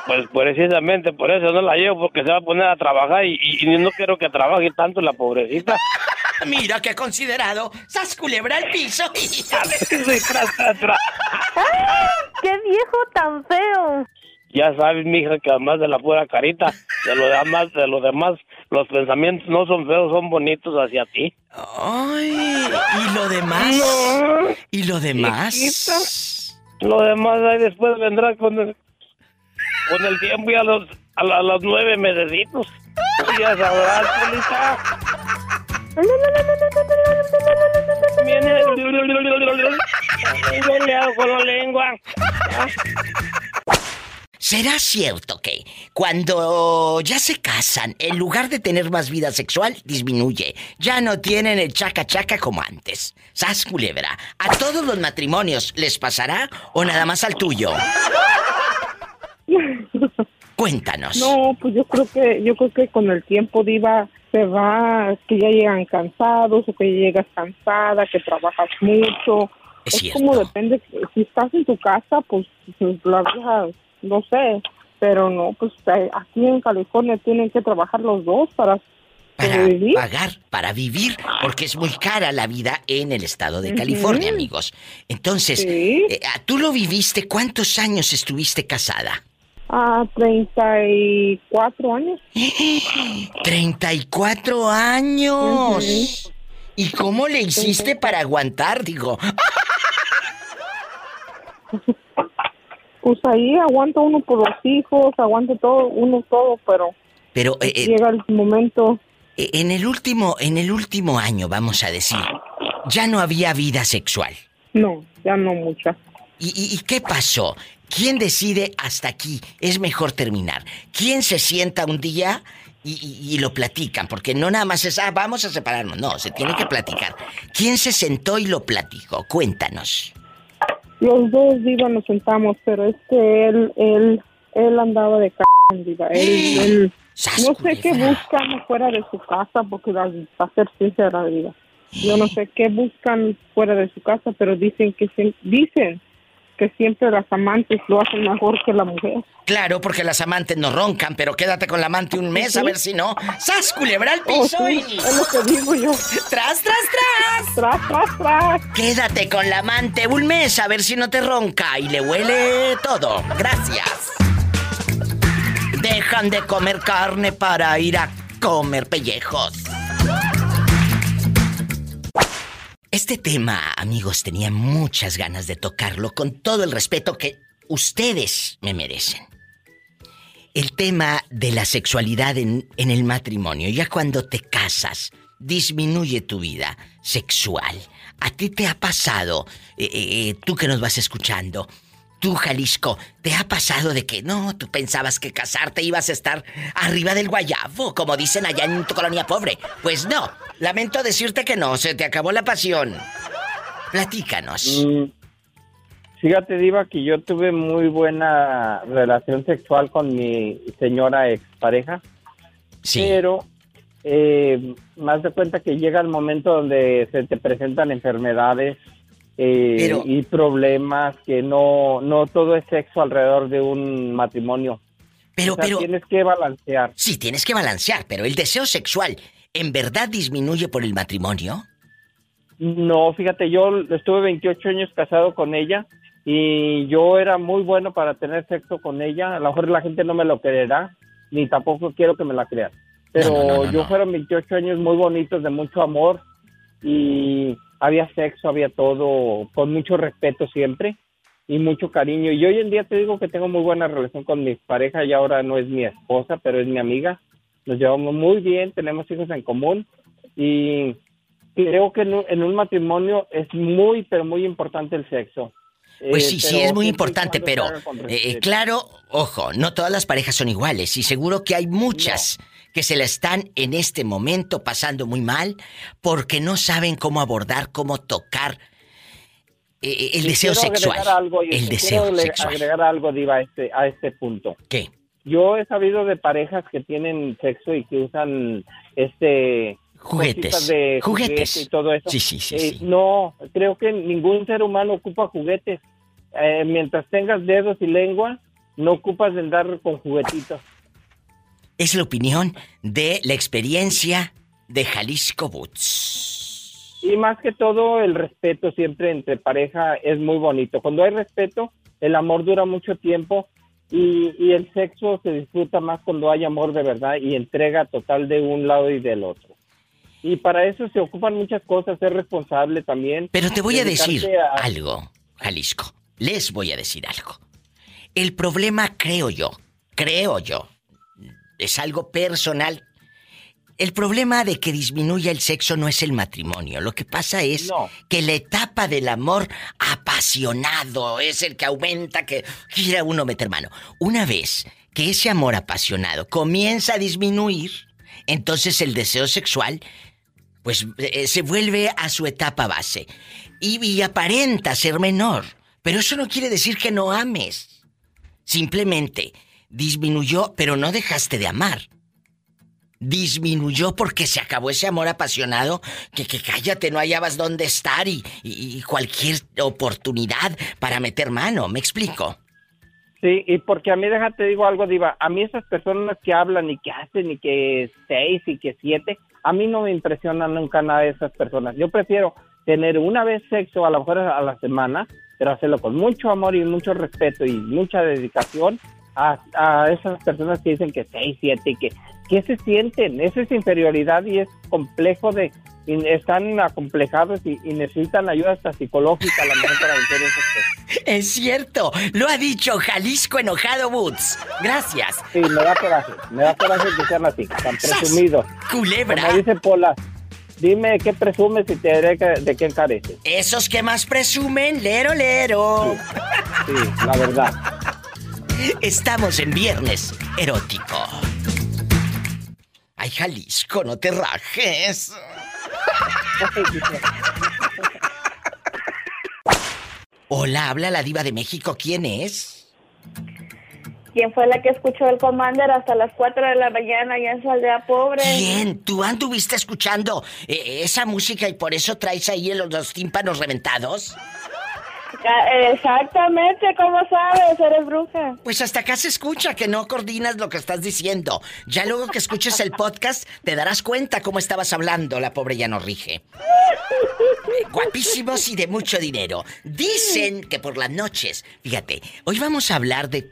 Pues precisamente por eso no la llevo, porque se va a poner a trabajar y, y- y no quiero que trabaje tanto la pobrecita. Mira qué considerado. ¡Sas, culebra al piso! ¡Qué viejo tan feo! Ya sabes, mija, que además de la pura carita, de lo demás, de lo demás, los pensamientos no son feos, son bonitos hacia ti. Ay, ¿y lo demás? ¿Y lo demás? Lo demás ahí después vendrá con el, con el tiempo y a los, a, la- a los nueve mesecitos. Ya sabrás, Polita. Viene. Yo le hago con la lengua. ¿Será cierto que cuando ya se casan, en lugar de tener más vida sexual, disminuye? Ya no tienen el chaca chaca como antes. ¿Sas culebra? ¿A todos los matrimonios les pasará o nada más al tuyo? Cuéntanos. No, pues yo creo que yo creo que con el tiempo diva se va, que ya llegan cansados o que llegas cansada, que trabajas mucho. Es como depende, si estás en tu casa, pues, pues, la vieja, no sé, pero no, pues eh, aquí en California tienen que trabajar los dos para para pagar, para vivir, porque es muy cara la vida en el estado de. California, amigos. Entonces, eh, ¿tú lo viviste? ¿Cuántos años estuviste casada? A 34 años. 34 años. ¿Y cómo le hiciste para aguantar? Digo, Pues ahí aguanta uno por los hijos, aguanta todo, uno todo, pero pero eh, eh, llega el momento. eh, en el último, en el último año, vamos a decir, ya no había vida sexual. No, ya no mucha. ¿Y, y- y qué pasó? ¿Quién decide hasta aquí? Es mejor terminar. ¿Quién se sienta un día y, y- y lo platican? Porque no nada más es, ah, vamos a separarnos. No, se tiene que platicar. ¿Quién se sentó y lo platicó? Cuéntanos. Los dos, Diva, nos sentamos, pero es que él, él, él andaba de c... Diva. Él, él- no sé qué buscan fuera de su casa, porque para ser sincera, Diva. Yo no sé qué buscan fuera de su casa, pero dicen que siem- dicen que siempre las amantes lo hacen mejor que la mujer. Claro, porque las amantes no roncan, pero quédate con la amante un mes a ver si no. ¡Sas, culebra al Oh, piso! sí, y- es lo que digo yo. ¡Tras, tras, tras! ¡Tras, tras, tras! Quédate con la amante un mes a ver si no te ronca y le huele todo. Gracias. Dejan de comer carne para ir a comer pellejos. Este tema, amigos, tenía muchas ganas de tocarlo con todo el respeto que ustedes me merecen. El tema de la sexualidad en, en el matrimonio, ya cuando te casas, disminuye tu vida sexual. ¿A ti te ha pasado, eh, eh, eh, tú que nos vas escuchando, tú Jalisco, te ha pasado de que no, tú pensabas que casarte ibas a estar arriba del guayabo, como dicen allá en tu colonia pobre? Pues no, lamento decirte que no, se te acabó la pasión. Platícanos. Mm, Fíjate, Diva, que yo tuve muy buena relación sexual con mi señora expareja. Pero, eh, más de cuenta que llega el momento donde se te presentan enfermedades eh, Pero- y problemas que no, no todo es sexo alrededor de un matrimonio. Pero, O sea, pero- tienes que balancear. Sí, tienes que balancear, pero el deseo sexual, ¿en verdad disminuye por el matrimonio? No, fíjate, yo estuve 28 años casado con ella y yo era muy bueno para tener sexo con ella. A lo mejor la gente no me lo creerá, ni tampoco quiero que me la crean. Pero No, no, no, no, yo fueron 28 años muy bonitos, de mucho amor y había sexo, había todo, con mucho respeto siempre y mucho cariño. Y hoy en día te digo que tengo muy buena relación con mi pareja y ahora no es mi esposa, pero es mi amiga. Nos llevamos muy bien, tenemos hijos en común y creo que en un, matrimonio es muy, pero muy importante el sexo. Pues Eh, sí, sí, es muy importante, pero eh, respeto. claro, ojo, no todas las parejas son iguales y seguro que hay muchas que se la están en este momento pasando muy mal porque no saben cómo abordar, cómo tocar eh, el Y deseo quiero sexual. algo, el quiero deseo agre- sexual. agregar algo, Diva, a este, a este punto. ¿Qué? Yo he sabido de parejas que tienen sexo y que usan este Juguetes. de Juguetes. juguete y todo eso. Sí, sí, sí, Eh, sí. No, creo que ningún ser humano ocupa juguetes. Eh, mientras tengas dedos y lengua, no ocupas de andar con juguetitos. Es la opinión de la experiencia de Jalisco Boots. Y más que todo, el respeto siempre entre pareja es muy bonito. Cuando hay respeto, el amor dura mucho tiempo y, y el sexo se disfruta más cuando hay amor de verdad y entrega total de un lado y del otro. Y para eso se ocupan muchas cosas, ser responsable también. Pero te voy a decir a- algo, Jalisco. Les voy a decir algo. El problema, creo yo, creo yo, es algo personal. El problema de que disminuya el sexo no es el matrimonio. Lo que pasa es que la etapa del amor apasionado es el que aumenta, que quiera uno meter mano. Una vez que ese amor apasionado comienza a disminuir, entonces el deseo sexual pues eh, se vuelve a su etapa base y, y aparenta ser menor. Pero eso no quiere decir que no ames. Simplemente disminuyó, pero no dejaste de amar. Disminuyó porque se acabó ese amor apasionado que, que cállate, no hallabas dónde estar y, y- cualquier oportunidad para meter mano, ¿me explico? Sí, y porque a mí, déjate digo algo, Diva, a mí esas personas que hablan y que hacen y que seis y que siete, a mí no me impresiona nunca nada de esas personas. Yo prefiero tener una vez sexo, a lo mejor a la semana, pero hacerlo con mucho amor y mucho respeto y mucha dedicación a, a esas personas que dicen que seis, siete y que, ¿qué se sienten? Esa es inferioridad y es complejo de, están acomplejados y, y necesitan ayuda hasta psicológica a lo mejor para vencer cosas. Es cierto, lo ha dicho Jalisco Enojado Boots. Gracias. Sí, me da coraje, me da coraje que sean así, tan presumidos. Culebra. Como dice Pola, dime qué presumes y te diré que- de qué careces. Esos que más presumen, lero, lero. Sí, la verdad. Estamos en viernes erótico. Ay, Jalisco, no te rajes. Hola, habla la diva de México. ¿Quién es? ¿Quién fue la que escuchó el Commander hasta las 4 de la mañana allá en su aldea pobre? ¿Quién? ¿Tú anduviste escuchando eh, esa música y por eso traes ahí los, los tímpanos reventados? Exactamente, ¿cómo sabes? Eres bruja. Pues hasta acá se escucha que no coordinas lo que estás diciendo. Ya luego que escuches el podcast te darás cuenta cómo estabas hablando, la pobre ya no rige. Guapísimos y de mucho dinero. Dicen que por las noches, fíjate, hoy vamos a hablar de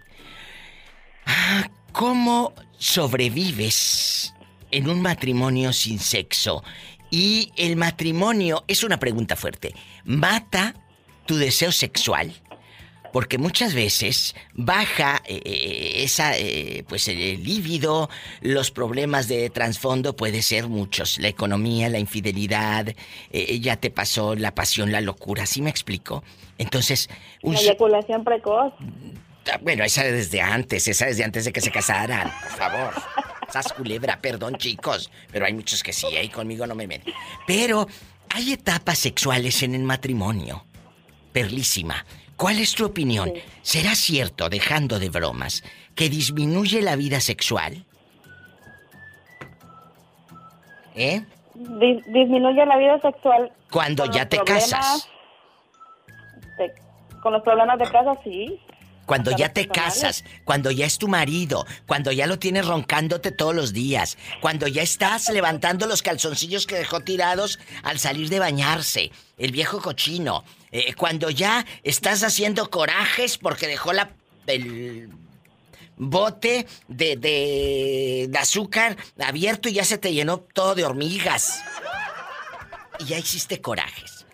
ah, cómo sobrevives en un matrimonio sin sexo. Y el matrimonio es una pregunta fuerte. ¿Mata tu deseo sexual? Porque muchas veces baja eh, eh, esa, eh, pues el líbido, los problemas de trasfondo puede ser muchos. La economía, la infidelidad, eh, ya te pasó la pasión, la locura, ¿sí me explico? Entonces, un La eyaculación precoz. Ah, bueno, esa desde antes, esa desde antes de que se casaran, por favor. Sas culebra, perdón chicos, pero hay muchos que sí, ahí conmigo no me meten. Pero hay etapas sexuales en el matrimonio. Perlísima, ¿cuál es tu opinión? ¿Será cierto, dejando de bromas, que disminuye la vida sexual? ¿Eh? Dis- disminuye la vida sexual. Cuando ya te casas. de- con los problemas de casa, sí. Cuando ya te casas, cuando ya es tu marido, cuando ya lo tienes roncándote todos los días, cuando ya estás levantando los calzoncillos que dejó tirados al salir de bañarse, el viejo cochino, eh, cuando ya estás haciendo corajes porque dejó la, el bote de, de, de azúcar abierto y ya se te llenó todo de hormigas. Y ya hiciste corajes.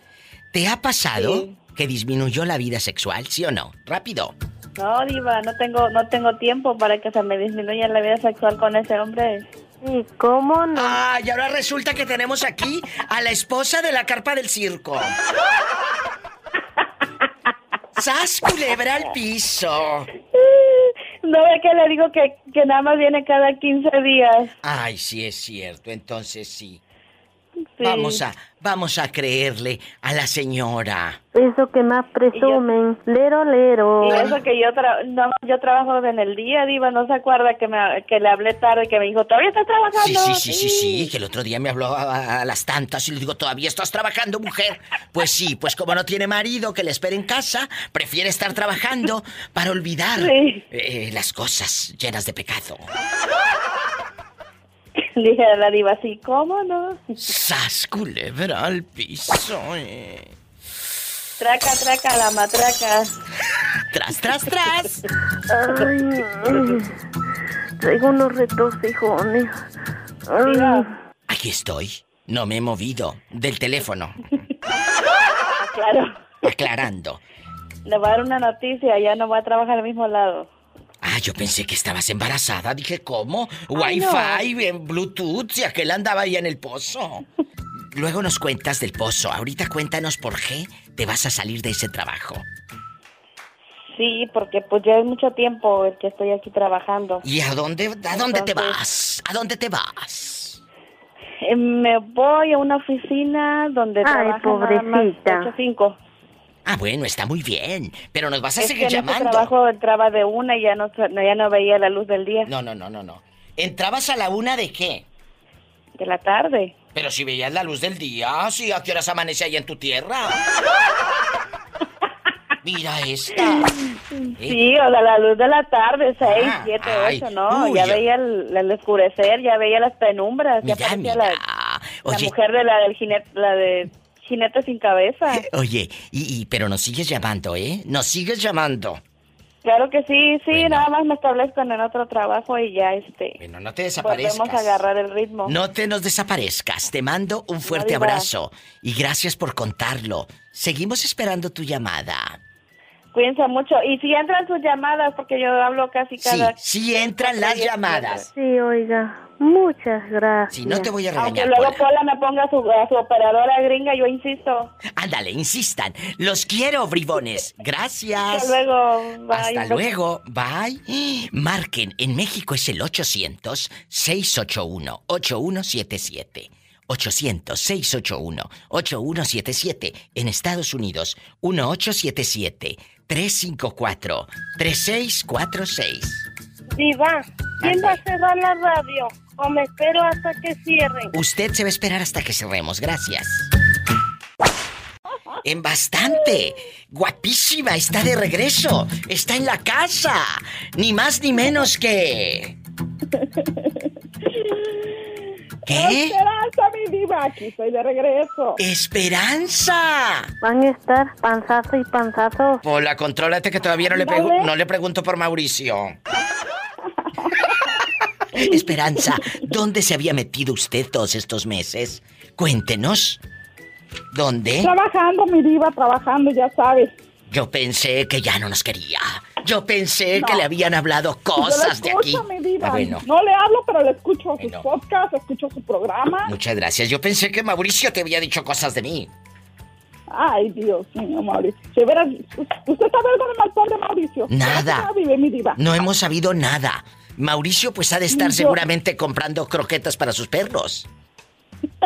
¿Te ha pasado que disminuyó la vida sexual, sí o no? Rápido. No, diva, no tengo, no tengo tiempo para que se me disminuya la vida sexual con ese hombre. ¿Y cómo no? Ah, y ahora resulta que tenemos aquí a la esposa de la carpa del circo. ¡Sas, culebra al piso! No ve que le digo que, que nada más viene cada 15 días. Ay, sí es cierto, entonces sí. Sí. Vamos a, vamos a creerle a la señora. Eso que más presumen. Lero, lero. Y eso que yo, tra- no, yo trabajo en el día, diva, no se acuerda que, me, que le hablé tarde, que me dijo, ¿todavía estás trabajando? Sí, sí, sí, sí, sí, que el otro día me habló a, a las tantas y le digo, ¿todavía estás trabajando, mujer? Pues sí, pues como no tiene marido que le espere en casa, prefiere estar trabajando para olvidar Sí. eh, las cosas llenas de pecado. Le dije a la diva, sí, ¿cómo no? ¡Sas, culebra al piso! eh. Traca, traca, la matraca. ¡Tras, tras, tras! Ay, traigo unos retorcijones. Aquí estoy. No me he movido del teléfono. Claro, Aclarando. le voy a dar una noticia, ya no voy a trabajar al mismo lado. Ah, yo pensé que estabas embarazada. Dije, ¿cómo? Ay, no. Wi-Fi, en Bluetooth, si aquel andaba ahí en el pozo. Luego nos cuentas del pozo. Ahorita cuéntanos por qué te vas a salir de ese trabajo. Sí, porque pues ya es mucho tiempo el que estoy aquí trabajando. ¿Y a dónde, a dónde te vas? ¿A dónde te vas? Eh, me voy a una oficina donde Ay, trabajan nada más pobrecita. ocho, cinco. Ah, bueno, está muy bien. Pero nos vas a Es seguir que este llamando. trabajo entraba de una y ya no, ya no veía la luz del día. No, no, no, no, no. ¿Entrabas a la una de qué? De la tarde. Pero si veías la luz del día, sí, ¿a qué horas amanece ahí en tu tierra? Mira esta. Sí, o de la luz de la tarde, seis, Ah, siete, ay, ocho, ¿no? uy, ya veía el, el oscurecer, ya veía las penumbras, ya Mira, parecía mira. la, la mujer de la del jinete, la de jinete sin cabeza. Oye, y, y- pero nos sigues llamando, ¿eh? Nos sigues llamando. Claro que sí, sí, nada más me establezco en el otro trabajo y ya, este, Bueno, no te desaparezcas. volvemos a agarrar el ritmo. No te nos desaparezcas. Te mando un fuerte abrazo y gracias por contarlo. Seguimos esperando tu llamada. Cuídense mucho. Y si entran sus llamadas, porque yo hablo casi Sí, cada... sí entran las llamadas. Sí, oiga. Muchas gracias. Si no te voy a Aunque regañar. luego Pola me ponga a su, a su operadora gringa, yo insisto. Ándale, insistan. Los quiero, bribones. Gracias. Hasta luego. Bye. Hasta luego. Bye. Marquen. En México es el 800-681-8177. 800-681-8177. En Estados Unidos, 1877-354-3646. Diva, ¿quién va a cerrar la radio? ¿O me espero hasta que cierren? Usted se va a esperar hasta que cerremos. Gracias. En bastante. Guapísima, está de regreso. Está en la casa. Ni más ni menos que. ¿Qué? Esperanza, mi diva, aquí estoy de regreso. ¡Esperanza! Van a estar panzazo y panzazo. Hola, contrólate que todavía no le, no le pregunto por Mauricio. Esperanza, ¿dónde se había metido usted todos estos meses? Cuéntenos. ¿Dónde? Trabajando, mi diva, trabajando, ya sabes. Yo pensé que ya no nos quería. Yo pensé No. que le habían hablado cosas Yo de le aquí. escucho, mi diva. Ah, bueno, No le hablo, pero le escucho sus podcasts, escucho su programa. muchas gracias. Yo pensé que Mauricio te había dicho cosas de mí. Ay, Dios mío, Mauricio. De ¿usted sabe algo de malpón de Mauricio? Nada. ¿Cómo vive mi diva? No hemos sabido nada. Mauricio pues ha de estar Yo- seguramente comprando croquetas para sus perros.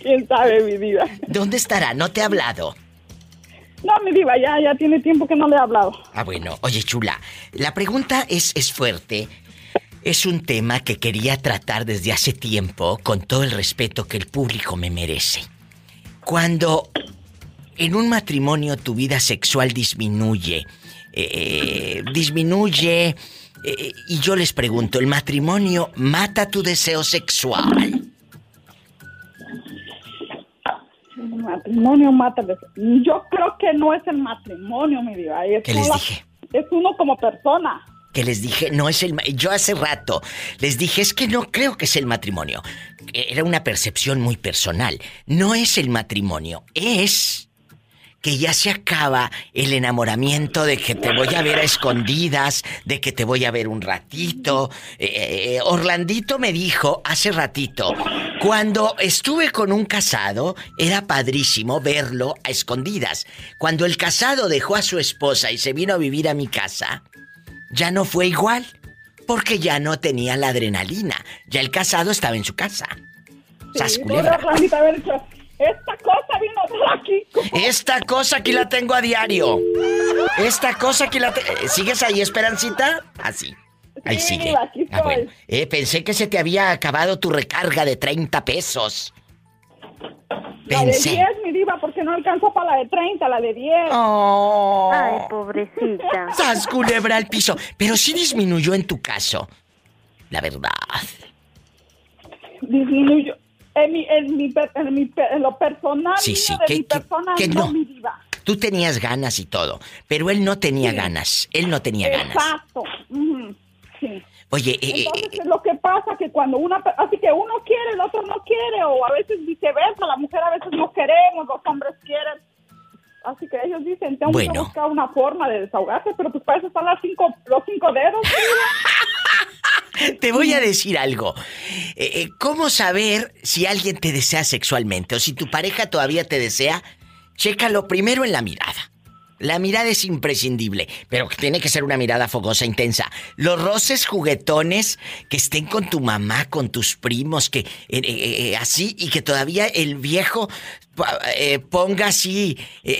¿Quién sabe, mi diva? ¿Dónde estará? ¿No te ha hablado? No, mi diva, ya, ya tiene tiempo que no le he hablado. Ah, bueno. Oye, chula, la pregunta es, es fuerte. Es un tema que quería tratar desde hace tiempo con todo el respeto que el público me merece. Cuando en un matrimonio tu vida sexual disminuye, eh, disminuye, eh, y yo les pregunto, ¿el matrimonio mata tu deseo sexual? El matrimonio mata. el deseo. Yo creo que no es el matrimonio, mi diva. Es ¿Qué les la- dije? Es uno como persona. que les dije, no es el... Yo hace rato les dije, es que no creo que es el matrimonio. Era una percepción muy personal. No es el matrimonio, es que ya se acaba el enamoramiento de que te voy a ver a escondidas, de que te voy a ver un ratito. Eh, eh, Orlandito me dijo hace ratito, cuando estuve con un casado, era padrísimo verlo a escondidas. Cuando el casado dejó a su esposa y se vino a vivir a mi casa, ya no fue igual, porque ya no tenía la adrenalina. Ya el casado estaba en su casa. ¡Sas, Sí, esta cosa vino por aquí. Esta cosa aquí la tengo a diario. Esta cosa aquí la te- eh, ¿Sigues ahí, Esperancita? Así. Ahí Sí, sigue. aquí Ah, bueno. Eh, pensé que se te había acabado tu recarga de 30 pesos. La de Pensé. 10, mi diva, porque no alcanzó para la de 30, la de 10. Oh. Ay, pobrecita. ¡Sas, culebra al piso! Pero sí disminuyó en tu caso. La verdad. Disminuyó. En, mi, en, mi, en, mi en lo personal, Sí, sí, de que- mi que- persona, que no, no. mi diva. Tú tenías ganas y todo, pero él no tenía ganas. Él no tenía ganas. Exacto. Sí. Oye, eh, eh, Entonces, ¿qué es lo que pasa? Que cuando una... Así que uno quiere, el otro no quiere, o a veces viceversa, la mujer a veces no queremos, los hombres quieren. Así que ellos dicen, tengo que Bueno. buscar una forma de desahogarse, pero pues para eso están las cinco, los cinco dedos. Te voy a decir algo. Eh, eh, ¿Cómo saber si alguien te desea sexualmente o si tu pareja todavía te desea? Chécalo primero en la mirada. La mirada es imprescindible, pero tiene que ser una mirada fogosa, intensa. Los roces juguetones que estén con tu mamá, con tus primos, que eh, así y que todavía el viejo eh, ponga así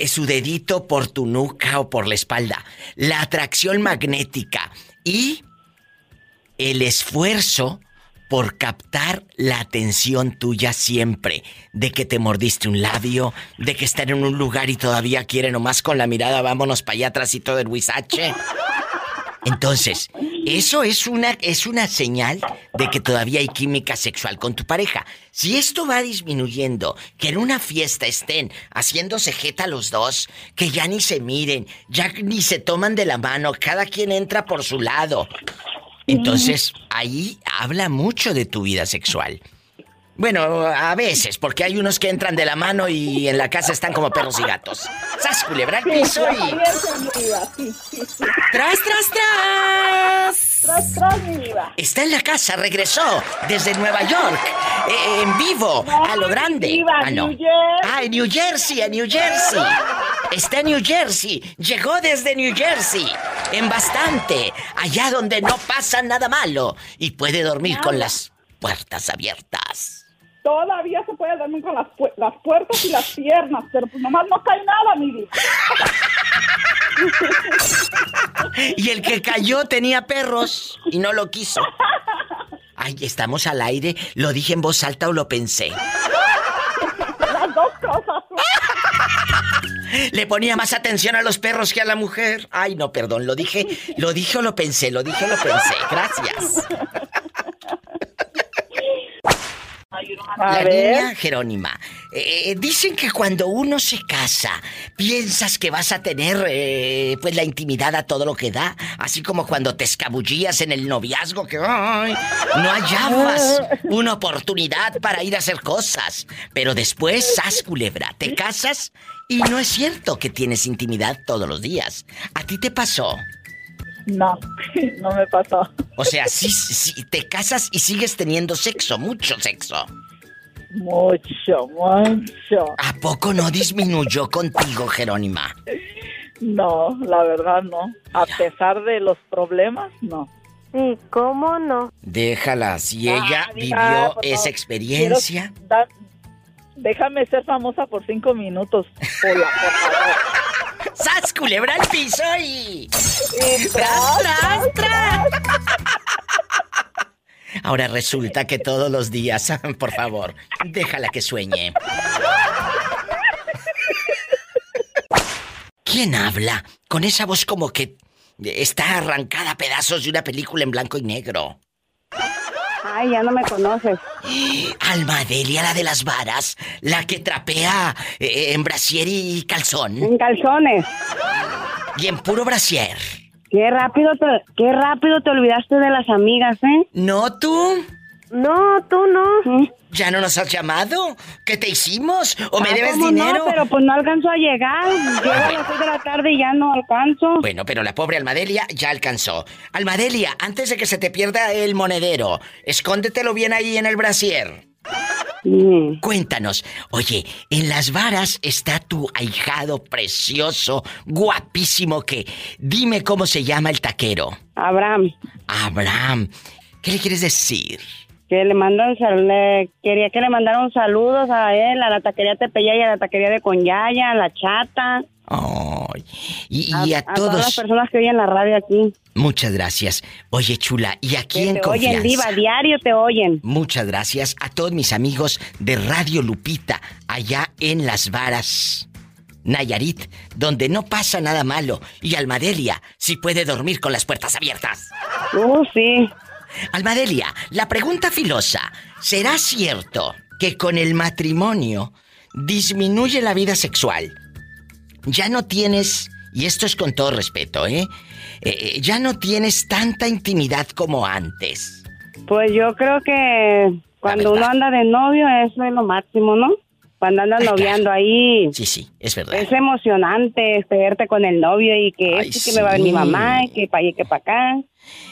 su dedito por tu nuca o por la espalda. La atracción magnética y el esfuerzo por captar la atención tuya siempre. De que te mordiste un labio, de que estar en un lugar y todavía quiere nomás con la mirada, vámonos para allá atrás y todo el huizache. Entonces, eso es una, es una señal de que todavía hay química sexual con tu pareja. Si esto va disminuyendo, que en una fiesta estén haciéndose jeta los dos, que ya ni se miren, ya ni se toman de la mano, cada quien entra por su lado. Entonces, ahí habla mucho de tu vida sexual. Bueno, a veces, porque hay unos que entran de la mano y en la casa están como perros y gatos. ¡Sas, culebra al piso y... ¡Tras, tras, tras! Tras, tras, mi vida. Está en la casa, regresó desde Nueva York, eh, en vivo, a lo grande. Ah, no. New Jersey. Ah, en New Jersey, en New Jersey. Está en New Jersey, llegó desde New Jersey, en bastante, allá donde no pasa nada malo y puede dormir con las puertas abiertas. Todavía se puede dormir con las, pu- las puertas y las piernas, pero pues nomás no cae nada, mi vida. Y el que cayó tenía perros y no lo quiso. Ay, estamos al aire. ¿Lo dije en voz alta o lo pensé? Las dos cosas. Le ponía más atención a los perros que a la mujer. Ay, no, perdón, lo dije, lo dije o lo pensé, lo dije o lo pensé. Gracias. A la ver. niña Jerónima. eh, dicen que cuando uno se casa, piensas que vas a tener eh, pues la intimidad a todo lo que da, así como cuando te escabullías en el noviazgo que ay, no hallabas una oportunidad para ir a hacer cosas, pero después sas culebra, te casas y no es cierto que tienes intimidad todos los días. ¿A ti te pasó? No, no me pasó. O sea, sí, sí, te casas y sigues teniendo sexo, mucho sexo. Mucho, mucho. ¿A poco no disminuyó contigo, Jerónima? No, la verdad no. A pesar de los problemas, no. Sí, ¿cómo no? Déjala, si ella Ah, vivió ah, por favor. esa experiencia. Dar- Déjame ser famosa por cinco minutos. Hola, por favor. ¡Sas, culebra al piso y... Y ¡Tras, tras, tras! Ahora resulta que todos los días, por favor, déjala que sueñe. ¿Quién habla? Con esa voz como que está arrancada a pedazos de una película en blanco y negro. Ay, ya no me conoces. Alma Delia, la de las varas, la que trapea eh, en brasier y calzón. En calzones. Y en puro brasier. Qué rápido te, qué rápido te olvidaste de las amigas, ¿eh? ¿No tú? No, tú no. ¿Ya no nos has llamado? ¿Qué te hicimos? ¿O me Ah, debes ¿cómo dinero? No, pero pues no alcanzo a llegar. Llego a las seis de la tarde y ya no alcanzo. Bueno, pero la pobre Almadelia ya alcanzó. Almadelia, antes de que se te pierda el monedero, escóndetelo bien ahí en el brasier. Cuéntanos, oye, en las varas está tu ahijado precioso, guapísimo que... Dime cómo se llama el taquero. Abraham. Abraham. ¿Qué le quieres decir? Que le mando un le quería que le mandaran saludos a él, a la taquería Tepeya y a la taquería de Conyaya, a la Chata. Y, y a, todas las personas que oyen la radio aquí. Muchas gracias. Oye, chula, y aquí Que en te confianza... oyen, viva, diario te oyen. Muchas gracias a todos mis amigos de Radio Lupita, allá en Las Varas, Nayarit, donde no pasa nada malo. Y Almadelia, si puede dormir con las puertas abiertas. Uh, sí. Almadelia, la pregunta filosa, ¿será cierto que con el matrimonio disminuye la vida sexual? Ya no tienes, y esto es con todo respeto, ¿eh? Eh, ya no tienes tanta intimidad como antes. Pues yo creo que cuando uno anda de novio, eso es lo máximo, ¿no? Cuando andas noviando ahí. Sí, sí, es verdad. Es emocionante verte con el novio y que Ay, este, que me va a ver mi sí. mamá y que para allá que para acá.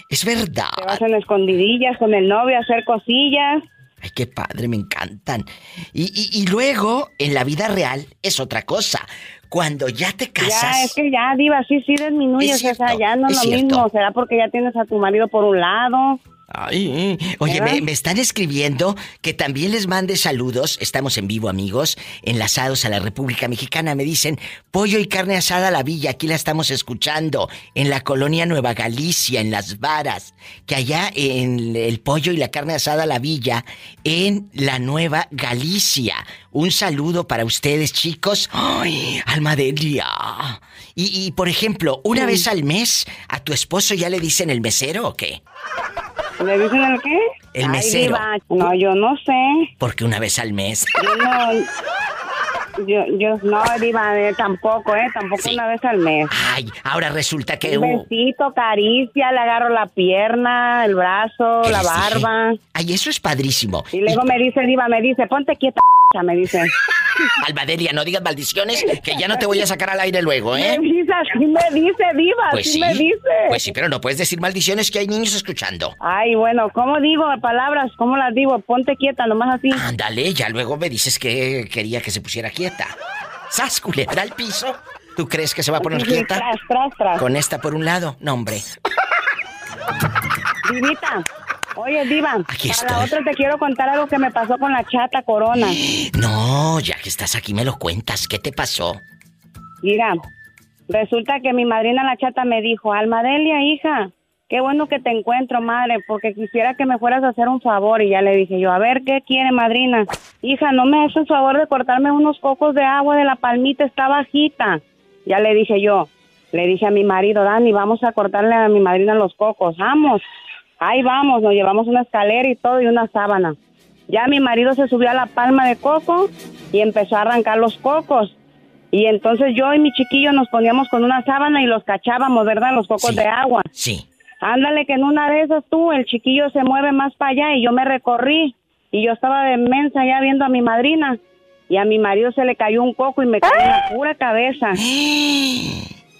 Es verdad. Te vas en escondidillas con el novio a hacer cosillas. Ay, qué padre, me encantan. Y, y- y luego, en la vida real, es otra cosa. Cuando ya te casas. Ya, es que ya, Diva, sí, sí disminuyes. Es o sea, cierto, ya no es es lo cierto. mismo. ¿Será porque ya tienes a tu marido por un lado? Ay, oye, me, me están escribiendo que también les mande saludos. Estamos en vivo, amigos, enlazados a la República Mexicana. Me dicen, pollo y carne asada a la villa. Aquí la estamos escuchando. En la colonia Nueva Galicia, en Las Varas. Que allá en el pollo y la carne asada a la villa, en la Nueva Galicia. Un saludo para ustedes, chicos. ¡Ay, alma Delia! Y, y, por ejemplo, una vez al mes, ¿a tu esposo ya le dicen el mesero o qué? ¿Le dicen el qué? El Ay, mesero. diva, no, yo no sé. Porque una vez al mes. Yo no. Yo, yo no, Diva, eh, tampoco, ¿eh? Tampoco una vez al mes. Ay, ahora resulta que... Un uh, besito, caricia, le agarro la pierna, el brazo, ¿Qué la les dije? barba. Ay, eso es padrísimo. Y luego me dice, Diva, me dice, ponte quieta, me dice. Almadelia, no digas maldiciones, que ya no te voy a sacar al aire luego, ¿eh? Me dice, así me dice, Diva, Pues así sí. me dice. Pues sí, pero no puedes decir maldiciones que hay niños escuchando. Ay, bueno, ¿cómo digo palabras? ¿Cómo las digo? Ponte quieta, nomás así. Ándale, ya luego me dices que quería que se pusiera quieta. ¡Sas, culebra al piso! ¿Tú crees que se va a poner Sí, quieta? Tras, tras, tras. Con esta por un lado, no, hombre. Divita. Oye, Diva, Aquí para la otra te quiero contar algo que me pasó con la chata Corona. No, ya que estás aquí me lo cuentas. ¿Qué te pasó? Mira, resulta que mi madrina la chata me dijo, Almadelia, hija, qué bueno que te encuentro, madre, porque quisiera que me fueras a hacer un favor. Y ya le dije yo, a ver, ¿qué quiere, madrina? Hija, no me haces el favor de cortarme unos cocos de agua de la palmita, está bajita. Ya le dije yo, le dije a mi marido, Dani, vamos a cortarle a mi madrina los cocos, vamos. Ahí vamos, nos llevamos una escalera y todo y una sábana. Ya mi marido se subió a la palma de coco y empezó a arrancar los cocos. Y entonces yo y mi chiquillo nos poníamos con una sábana y los cachábamos, ¿verdad? Los cocos de agua. Sí. Ándale, que en una de esas tú, el chiquillo se mueve más para allá y yo me recorrí. Y yo estaba de mensa ya viendo a mi madrina. Y a mi marido se le cayó un coco y me cayó en la pura cabeza.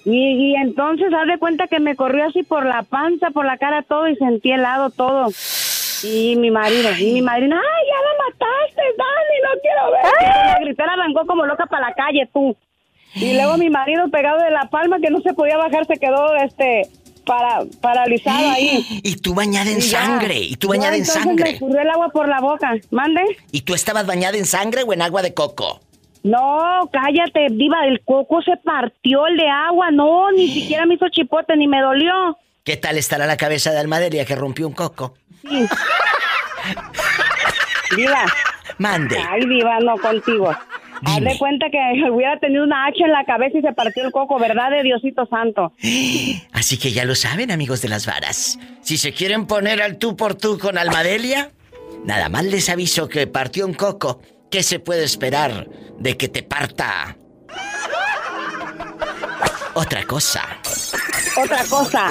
Y, y entonces, haz de cuenta que me corrió así por la panza, por la cara, todo y sentí helado todo. Y mi marido, y mi madrina, ¡ay, ya la mataste, Dani! ¡No quiero ver! La gritera arrancó como loca para la calle, tú. Y luego mi marido pegado de la palma que no se podía bajar, se quedó, este, para, paralizado ahí. Y tú bañada en Y sangre, y tú bañada en sangre. Me escurrió el agua por la boca. ¿Mande? ¿Y tú estabas bañada en sangre o en agua de coco? No, cállate, diva, el coco se partió el de agua, no, ni siquiera me hizo chipote, ni me dolió. ¿Qué tal estará la cabeza de Almadelia que rompió un coco? Sí. Diva. Mande. Ay, diva, no contigo. Haz de cuenta que hubiera tenido una hacha en la cabeza y se partió el coco, ¿verdad de Diosito Santo? Así que ya lo saben, amigos de las varas. Si se quieren poner al tú por tú con Almadelia, nada más les aviso que partió un coco. ¿Qué se puede esperar de que te parta? Otra cosa. Otra cosa.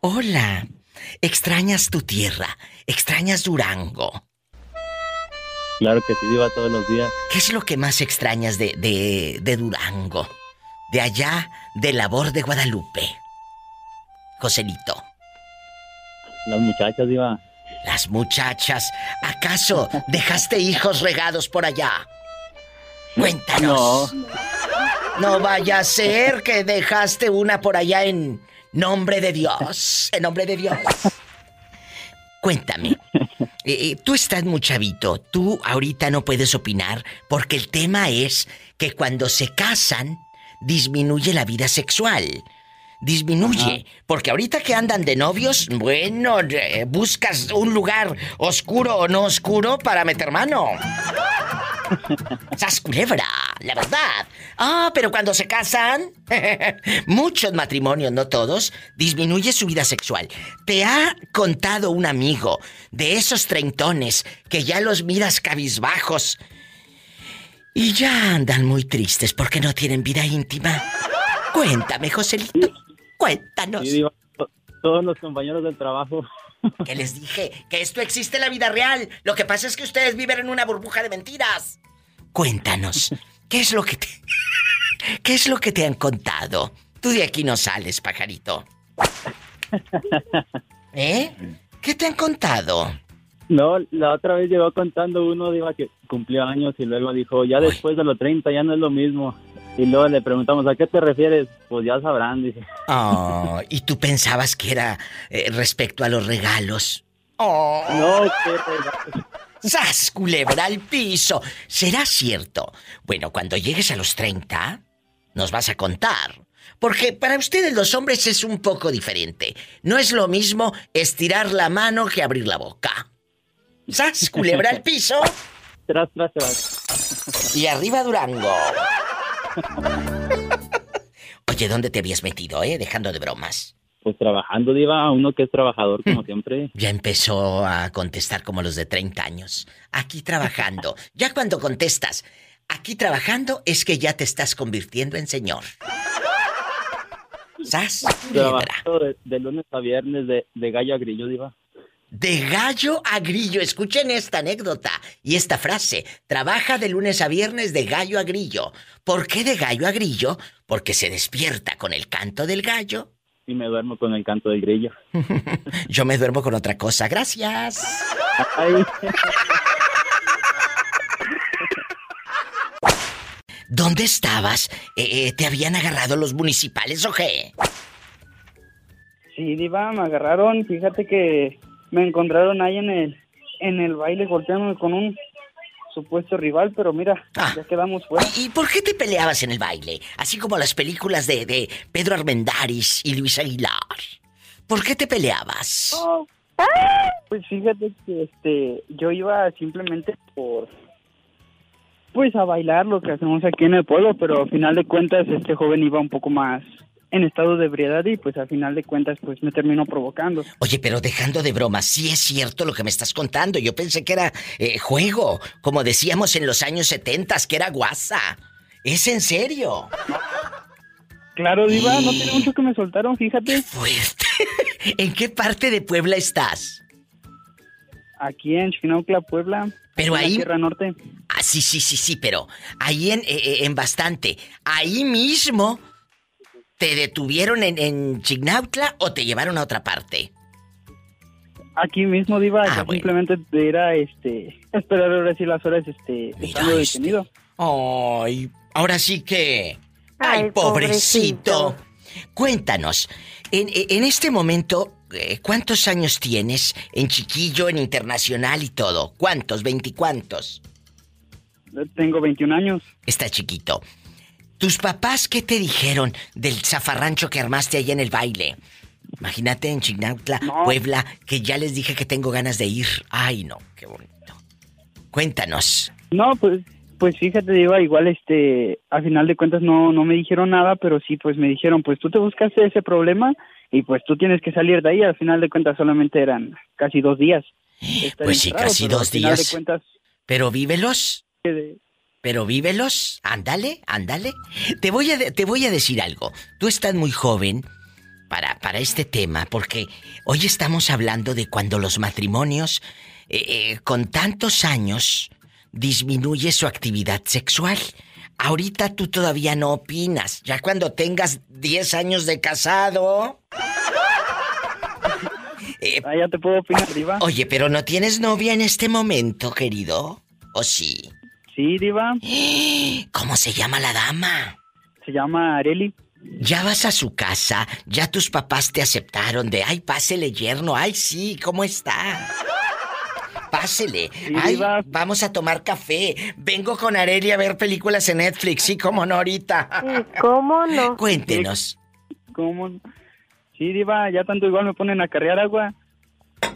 Hola. ¿Extrañas tu tierra? ¿Extrañas Durango? Claro que sí, Diva, todos los días. ¿Qué es lo que más extrañas de, de, de Durango? De allá, de labor de Guadalupe. Joselito. Las muchachas, Diva. Las muchachas. ¿Acaso dejaste hijos regados por allá? Cuéntanos. No. vaya a ser que dejaste una por allá en nombre de Dios. En nombre de Dios. Cuéntame. Eh, eh, tú estás muy chavito. Tú ahorita no puedes opinar porque el tema es que cuando se casan disminuye la vida sexual. Disminuye. Porque ahorita que andan de novios, bueno, eh, buscas un lugar oscuro o no oscuro para meter mano. ¡Sas culebra! La verdad. Ah, pero cuando se casan, muchos matrimonios, no todos, disminuye su vida sexual. ¿Te ha contado un amigo de esos treintones que ya los miras cabizbajos y ya andan muy tristes porque no tienen vida íntima? Cuéntame, Joselito. Cuéntanos. Sí, Diva, to- todos los compañeros del trabajo. Que les dije que esto existe en la vida real. Lo que pasa es que ustedes viven en una burbuja de mentiras. Cuéntanos, ¿qué es lo que te ¿Qué es lo que te han contado? Tú de aquí no sales, pajarito. ¿Eh? ¿Qué te han contado? No, la otra vez llegó contando uno, Diva, que cumplió años y luego dijo, ya después de los 30 ya no es lo mismo. Y luego le preguntamos, ¿a qué te refieres? Pues ya sabrán, dice. Oh, ¿y tú pensabas que era eh, respecto a los regalos? Oh. No, qué regalos. ¡Sas, culebra al piso! ¿Será cierto? Bueno, cuando llegues a los 30, nos vas a contar. Porque para ustedes los hombres es un poco diferente. No es lo mismo estirar la mano que abrir la boca. ¡Sas, culebra al piso! Tras, tras, tras. Y arriba Durango. Oye, ¿dónde te habías metido, eh? Dejando de bromas. Pues trabajando, Diva, uno que es trabajador como siempre. Ya empezó a contestar como los de 30 años. Aquí trabajando. Ya cuando contestas, aquí trabajando es que ya te estás convirtiendo en señor. ¿Sas? de lunes a viernes de, de gallo a grillo, Diva. De gallo a grillo. Escuchen esta anécdota y esta frase. Trabaja de lunes a viernes de gallo a grillo. ¿Por qué de gallo a grillo? Porque se despierta con el canto del gallo. Y me duermo con el canto del grillo. Yo me duermo con otra cosa. Gracias. ¿Dónde estabas? Eh, eh, ¿Te habían agarrado los municipales o qué? Sí, Diva, me agarraron. Fíjate que me encontraron ahí en el, en el baile golpeándome con un supuesto rival, pero mira, ya quedamos fuera. ¿Y por qué te peleabas en el baile? Así como las películas de, de Pedro Armendáriz y Luis Aguilar. ¿Por qué te peleabas? Oh, Pues fíjate que este, yo iba simplemente por, pues a bailar lo que hacemos aquí en el pueblo, pero al final de cuentas este joven iba un poco más en estado de ebriedad y pues al final de cuentas pues me terminó provocando. Oye, pero dejando de broma, sí es cierto lo que me estás contando. Yo pensé que era eh, juego, como decíamos en los años 70, que era guasa. ¿Es en serio? Claro, Diva, no tiene mucho que me soltaron, fíjate. Fuerte. ¿En qué parte de Puebla estás? Aquí en Chinautla, Puebla. Pero en la ahí- Sierra Norte. Ah, sí, sí, sí, sí, pero ahí en, eh, eh, en bastante. Ahí mismo te detuvieron en, en Chignautla o te llevaron a otra parte. Aquí mismo, Diva, Ah, yo bueno. simplemente era este, esperar ahora sí las horas este, estando este. detenido. Ay, ahora sí que. Ay, Ay, pobrecito. pobrecito. Cuéntanos, en, en este momento, eh, ¿cuántos años tienes en chiquillo, en internacional y todo? ¿Cuántos? ¿Veinticuántos? Tengo 21 años. Está chiquito. ¿Tus papás qué te dijeron del zafarrancho que armaste allá en el baile? Imagínate en Chignautla, Puebla, que ya les dije que tengo ganas de ir. Ay, no, qué bonito. Cuéntanos. No, pues, pues fíjate, Diva, igual este, al final de cuentas no, no me dijeron nada, pero sí, pues me dijeron, pues tú te buscaste ese problema y pues tú tienes que salir de ahí. Al final de cuentas solamente eran casi dos días. estar Pues sí, casi dos días. de cuentas, Pero vívelos. eh, Pero vívelos, ándale, ándale. Te voy a, te voy a decir algo. Tú estás muy joven para, para este tema, porque hoy estamos hablando de cuando los matrimonios eh, eh, con tantos años disminuye su actividad sexual. Ahorita tú todavía no opinas. Ya cuando tengas 10 años de casado. Eh, ah, ya te puedo opinar, Diva. Oye, pero no tienes novia en este momento, querido. ¿O sí? Sí, Diva. ¿Cómo se llama la dama? Se llama Areli. Ya vas a su casa, ya tus papás te aceptaron de, ay, pásele yerno, ay, sí, ¿cómo está? Pásele, ay, vamos a tomar café, vengo con Areli a ver películas en Netflix, sí, cómo no ahorita. ¿Cómo no? Cuéntenos. ¿Cómo? Sí, Diva, ya tanto igual me ponen a cargar agua.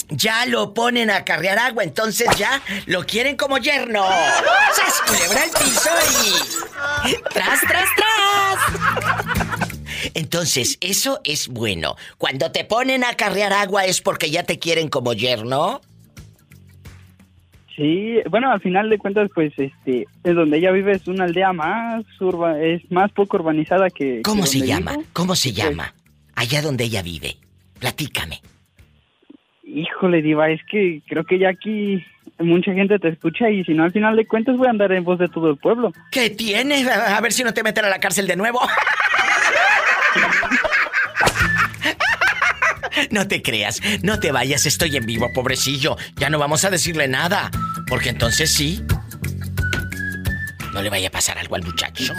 Ya lo ponen a carrear agua, entonces ya lo quieren como yerno. ¡Sas, culebra el piso y... ¡Tras, tras, tras! Entonces, eso es bueno. Cuando te ponen a carrear agua es porque ya te quieren como yerno. Sí, bueno, al final de cuentas, pues, este, es donde ella vive es una aldea más urba, es más poco urbanizada que. ¿Cómo que se llama? vivo. ¿Cómo se llama? Allá donde ella vive. Platícame. Híjole, Diva, es que creo que ya aquí mucha gente te escucha y si no, al final de cuentas voy a andar en voz de todo el pueblo. ¿Qué tiene? A a ver si no te meten a la cárcel de nuevo. No te creas, no te vayas, estoy en vivo, pobrecillo. Ya no vamos a decirle nada, porque entonces sí. No le vaya a pasar algo al muchacho.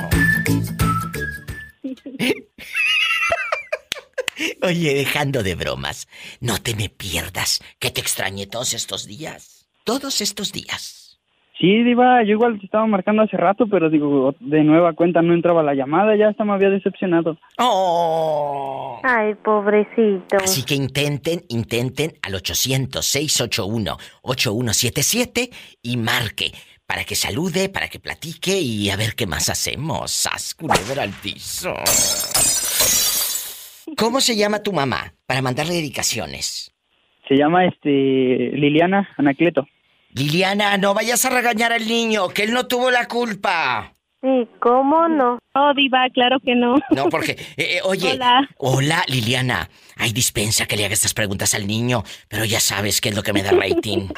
Oye, dejando de bromas, no te me pierdas, que te extrañé todos estos días. Todos estos días. Sí, Diva, yo igual te estaba marcando hace rato, pero digo, de nueva cuenta no entraba la llamada, ya hasta me había decepcionado. Oh. Ay, pobrecito. Así que intenten, intenten al 800-681-8177 y marque para que salude, para que platique y a ver qué más hacemos. ¡Sas, culebra al piso! ¿Cómo se llama tu mamá? Para mandarle dedicaciones. Se llama este Liliana Anacleto. Liliana, no vayas a regañar al niño, que él no tuvo la culpa. Sí, ¿cómo no? Oh, Diva, claro que no. No, porque, eh, eh, oye, Hola. hola Liliana, hay dispensa que le haga estas preguntas al niño, pero ya sabes qué es lo que me da rating.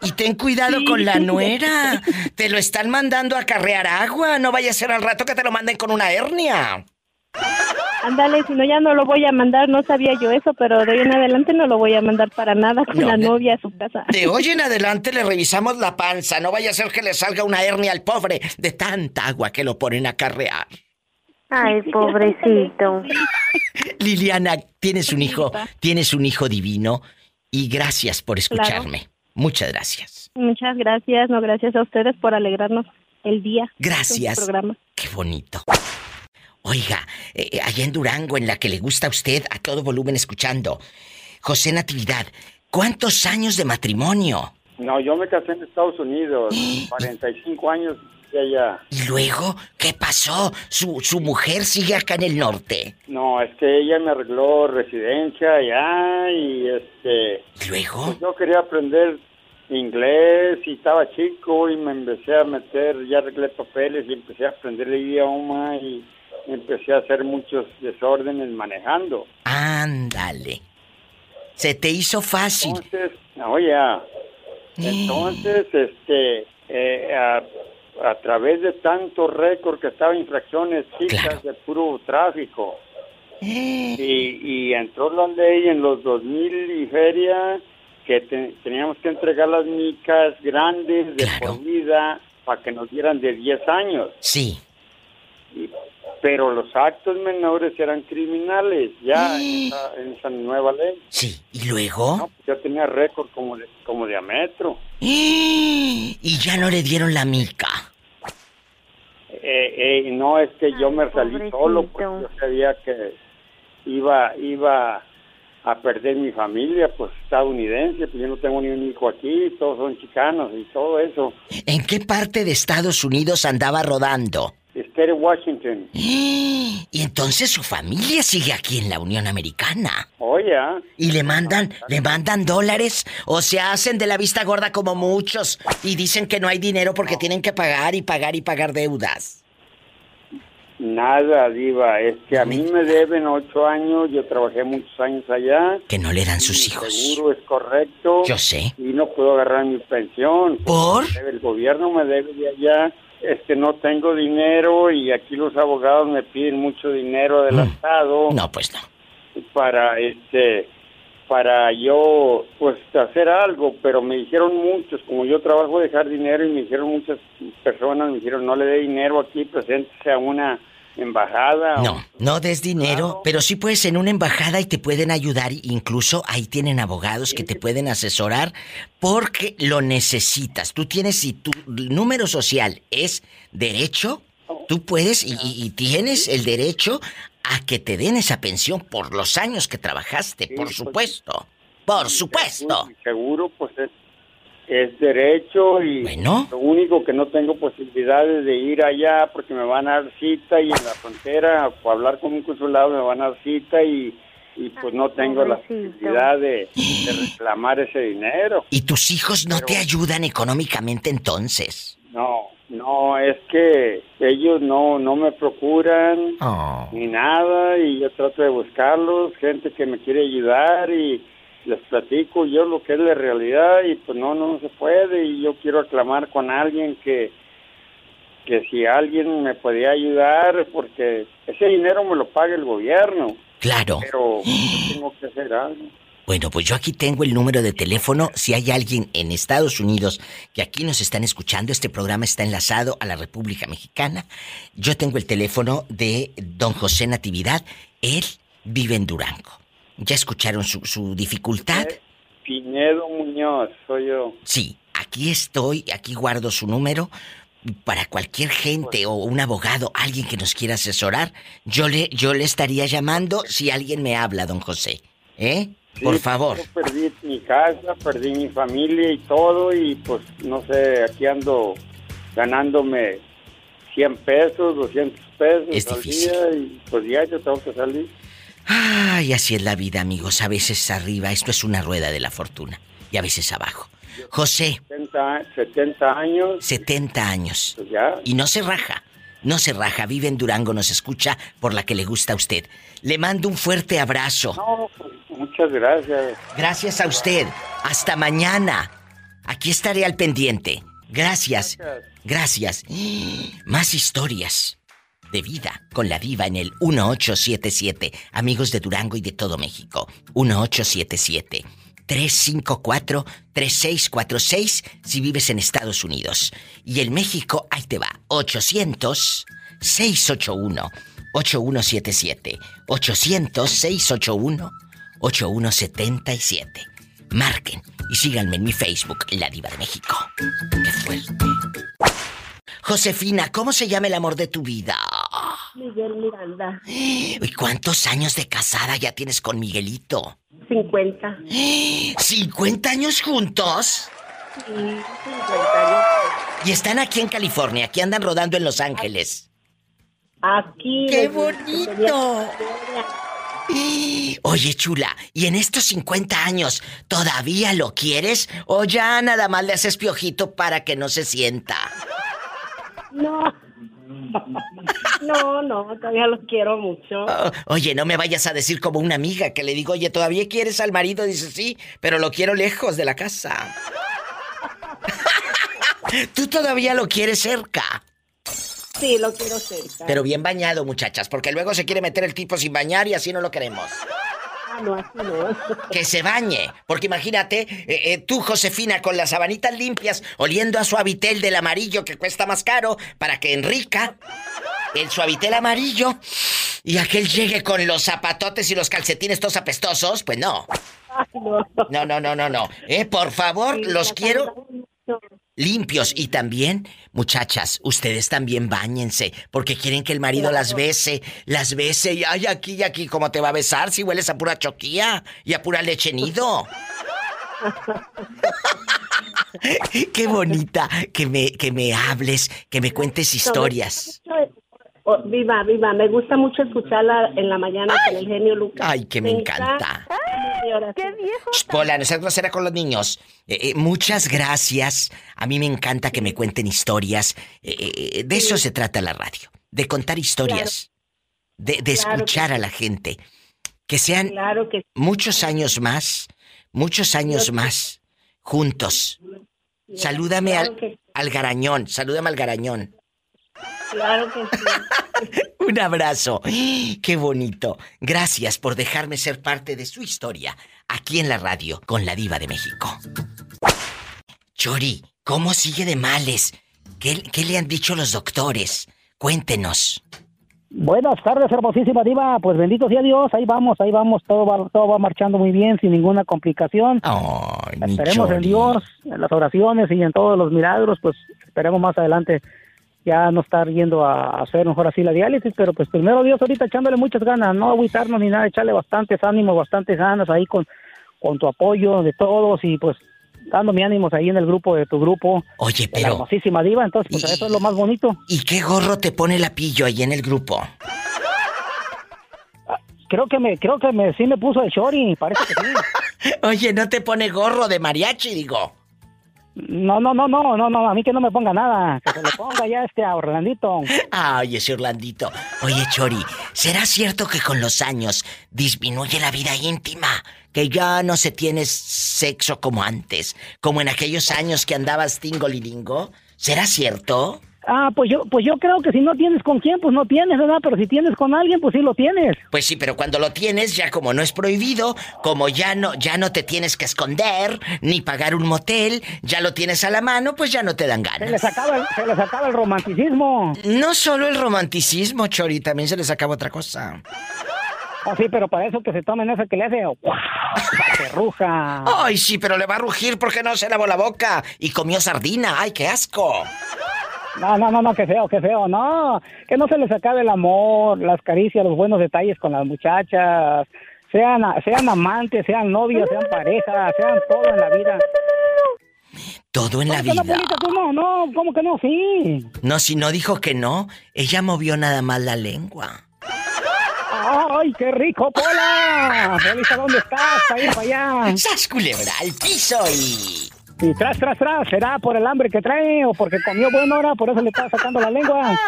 Y ten cuidado Sí. con la nuera. Te lo están mandando a carrear agua. No vaya a ser al rato que te lo manden con una hernia. Ándale, si no ya no lo voy a mandar, no sabía yo eso, pero de hoy en adelante no lo voy a mandar para nada con No, la de- novia a su casa. De hoy en adelante le revisamos la panza. No vaya a ser que le salga una hernia al pobre de tanta agua que lo ponen a carrear. Ay, pobrecito. Liliana, tienes un hijo, tienes un hijo divino y gracias por escucharme. Muchas gracias. Muchas gracias, no gracias a ustedes por alegrarnos el día. Gracias. programa. Qué bonito. Oiga, eh, allá en Durango, en la que le gusta a usted a todo volumen escuchando, José Natividad, ¿cuántos años de matrimonio? No, yo me casé en Estados Unidos, 45 años de allá. Y luego, ¿qué pasó? Su, su mujer sigue acá en el norte. No, es que ella me arregló residencia allá y este... ¿Luego? Pues yo quería aprender inglés y estaba chico y me empecé a meter, ya arreglé papeles y empecé a aprender el idioma y empecé a hacer muchos desórdenes manejando. Ándale. Se te hizo fácil. Entonces, oye, entonces, este, eh, a, a través de tanto récord que estaba infracciones chicas de puro tráfico, y, y entró la ley en los 2000 y feria que te- teníamos que entregar las micas grandes de por vida para que nos dieran de 10 años. Sí. Y- pero los actos menores eran criminales ya en esa, en esa nueva ley. Sí, ¿y luego? No, pues yo tenía récord como de, como de a metro. Y ya no le dieron la mica. Eh, eh, no es que yo me salí solo porque yo sabía que iba iba a perder mi familia pues estadounidense pues yo no tengo ni un hijo aquí todos son chicanos y todo eso ¿En qué parte de Estados Unidos andaba rodando? Of Washington Y entonces su familia sigue aquí en la Unión Americana. oye ah, Y le mandan, le mandan dólares o se hacen de la vista gorda como muchos y dicen que no hay dinero porque tienen que pagar y pagar y pagar deudas. Nada diva es que a mí me deben ocho años yo trabajé muchos años allá Que no le dan sus hijos. seguro es correcto Yo sé. y no puedo agarrar mi pensión ¿Por? el gobierno me debe de allá este no tengo dinero y aquí los abogados me piden mucho dinero adelantado. No, pues no. para este para yo pues hacer algo pero me dijeron muchos como yo trabajo dejar dinero y me dijeron muchas personas me dijeron no le dé dinero aquí preséntese a una embajada o- No, no des dinero, pero sí puedes en una embajada y te pueden ayudar. Incluso ahí tienen abogados que te pueden asesorar porque lo necesitas. Tú tienes, si tu número social es derecho, tú puedes y, y- y tienes el derecho a que te den esa pensión por los años que trabajaste, por supuesto. Por supuesto. Seguro pues es, es derecho y lo único que no tengo posibilidades de ir allá porque me van a dar cita y en la frontera para hablar con un consulado me van a dar cita y, y pues no tengo la posibilidad de, de reclamar ese dinero. Y tus hijos no te ayudan económicamente entonces. No, no, es que ellos no, no me procuran Oh. ni nada y yo trato de buscarlos, gente que me quiere ayudar y les platico yo lo que es la realidad y pues no, no se puede y yo quiero aclamar con alguien que, que si alguien me podía ayudar porque ese dinero me lo paga el gobierno. Claro. Pero yo tengo que hacer algo. Bueno, pues yo aquí tengo el número de teléfono. Si hay alguien en Estados Unidos que aquí nos están escuchando, este programa está enlazado a la República Mexicana. Yo tengo el teléfono de don José Natividad. Él vive en Durango. ¿Ya escucharon su, su dificultad? Pinedo Muñoz, soy yo. Sí, aquí estoy, aquí guardo su número. Para cualquier gente o un abogado, alguien que nos quiera asesorar, yo le, yo le estaría llamando si alguien me habla, don José. ¿Eh? Por Sí, favor. yo perdí mi casa, perdí mi familia y todo y pues no sé, aquí ando ganándome 100 pesos, 200 pesos Es al difícil. día y pues ya yo tengo que salir. Ay, así es la vida, amigos. A veces arriba, esto es una rueda de la fortuna. Y a veces abajo. José, 70, 70 años, 70 años. pues ya. Y no se raja. No se raja. Vive en Durango, nos escucha por la que le gusta a usted. Le mando un fuerte abrazo. No, pues, muchas gracias. Gracias a usted. Hasta mañana. Aquí estaré al pendiente. Gracias. Gracias. Más historias de vida con la diva en el 1877. Amigos de Durango y de todo México. 1877. 354-3646 si vives en Estados Unidos. Y en México, ahí te va. 800-681-8177. 800-681-8177. Marquen y síganme en mi Facebook, La Diva de México. ¡Qué fuerte! Josefina, ¿cómo se llama el amor de tu vida? Miguel Miranda. ¿Y cuántos años de casada ya tienes con Miguelito? 50. ¿50 años juntos? Sí, 50 años. Y están aquí en California, aquí andan rodando en Los Ángeles. Aquí. ¡Qué bonito! Oye, chula, ¿y en estos 50 años todavía lo quieres o ya nada más le haces piojito para que no se sienta? No. No, no, todavía los quiero mucho. Oh, oye, no me vayas a decir como una amiga que le digo, oye, ¿todavía quieres al marido? Dice, sí, pero lo quiero lejos de la casa. ¿Tú todavía lo quieres cerca? Sí, lo quiero cerca. Pero bien bañado, muchachas, porque luego se quiere meter el tipo sin bañar y así no lo queremos. Ah, no, así no. Que se bañe. Porque imagínate, eh, eh, tú, Josefina, con las sabanitas limpias, oliendo a suavitel del amarillo que cuesta más caro, para que Enrica, el suavitel amarillo, y aquel llegue con los zapatotes y los calcetines todos apestosos, pues no. No, no, no, no, no. Eh, por favor, los quiero limpios. Y también, muchachas, ustedes también bañense, porque quieren que el marido las bese, las bese, y ay, aquí y aquí, ¿cómo te va a besar si hueles a pura choquía y a pura leche nido? Qué bonita que me, que me hables, que me cuentes historias. Oh, viva, viva, me gusta mucho escucharla en la mañana con el genio Lucas. Ay, que me encanta. ¡Qué viejo! Shh, Pola, no seas grosera con los niños. Eh, eh, muchas gracias. A mí me encanta que me cuenten historias. Eh, eh, de eso se trata la radio. De contar historias. De, de Claro escuchar que a la gente. Que sean Claro que muchos años más. Muchos años más. Juntos. Salúdame Claro al, que- al garañón. Salúdame al garañón. Claro que sí. Un abrazo. Qué bonito. Gracias por dejarme ser parte de su historia aquí en la radio con la diva de México. Chori, ¿cómo sigue de males? ¿Qué, qué le han dicho los doctores? Cuéntenos. Buenas tardes, hermosísima diva. Pues bendito sea Dios, ahí vamos, ahí vamos, todo va, todo va marchando muy bien, sin ninguna complicación. mi esperemos en. Dios, en las oraciones y en todos los milagros, pues esperemos más adelante ya no estar yendo a hacer mejor así la diálisis, pero pues primero Dios ahorita echándole muchas ganas, no agüitarnos ni nada, echarle bastantes ánimos, bastantes ganas ahí con, con tu apoyo de todos y pues dándome ánimos ahí en el grupo de tu grupo. Oye, de La pero- hermosísima diva, entonces pues eso es lo más bonito. ¿Y qué gorro te pone la pillo ahí en el grupo? Creo que me, creo que me, sí me puso el shorty, parece que sí. Oye, ¿no te pone gorro de mariachi, digo? No, no, no, no, no, no, a mí que no me ponga nada, que se le ponga ya este a Orlandito. Ay, ese Orlandito. Oye, Chori, ¿será cierto que con los años disminuye la vida íntima? Que ya no se tiene sexo como antes, como en aquellos años que andabas tingolilingo. ¿Será cierto? Ah, pues yo, pues yo creo que si no tienes con quién, pues no tienes, ¿verdad? Pero si tienes con alguien, pues sí lo tienes. Pues sí, pero cuando lo tienes, ya como no es prohibido, como ya no, ya no te tienes que esconder, ni pagar un motel, ya lo tienes a la mano, pues ya no te dan ganas. Se les acaba el, se les acaba el romanticismo. No solo el romanticismo, Chori, también se les acaba otra cosa. Oh, sí, pero para eso que se tomen ese que le hace. ¡Wow! ¡Se ruja! Ay, sí, pero le va a rugir porque no se lavó la boca y comió sardina. ¡Ay, qué asco! No, no, no, no, qué feo, qué feo. No, que no se les acabe el amor, las caricias, los buenos detalles con las muchachas. Sean, sean amantes, sean novios, sean parejas, sean todo en la vida. Todo en la ¿Cómo que vida. No, tú no, no, ¿cómo que no? Sí. No, si no dijo que no, ella movió nada más la lengua. ¡Ay, qué rico, Pola! Polita, ¿dónde estás? Ir para allá. ¡Sas, culebra, al piso y... Y tras, tras, tras, ¿será por el hambre que trae o porque comió buena hora? Por eso le está sacando la lengua.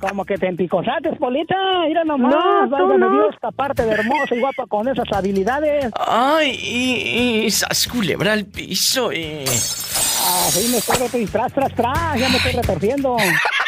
Como que te empicosates, Polita. Mira nomás, No, tú válgame no. Dios, esta parte de hermosa y guapa con esas habilidades. Ay, y, y sas, culebra al piso y... Ah, sí, me estoy tras, tras, tras, ya me estoy retorciendo.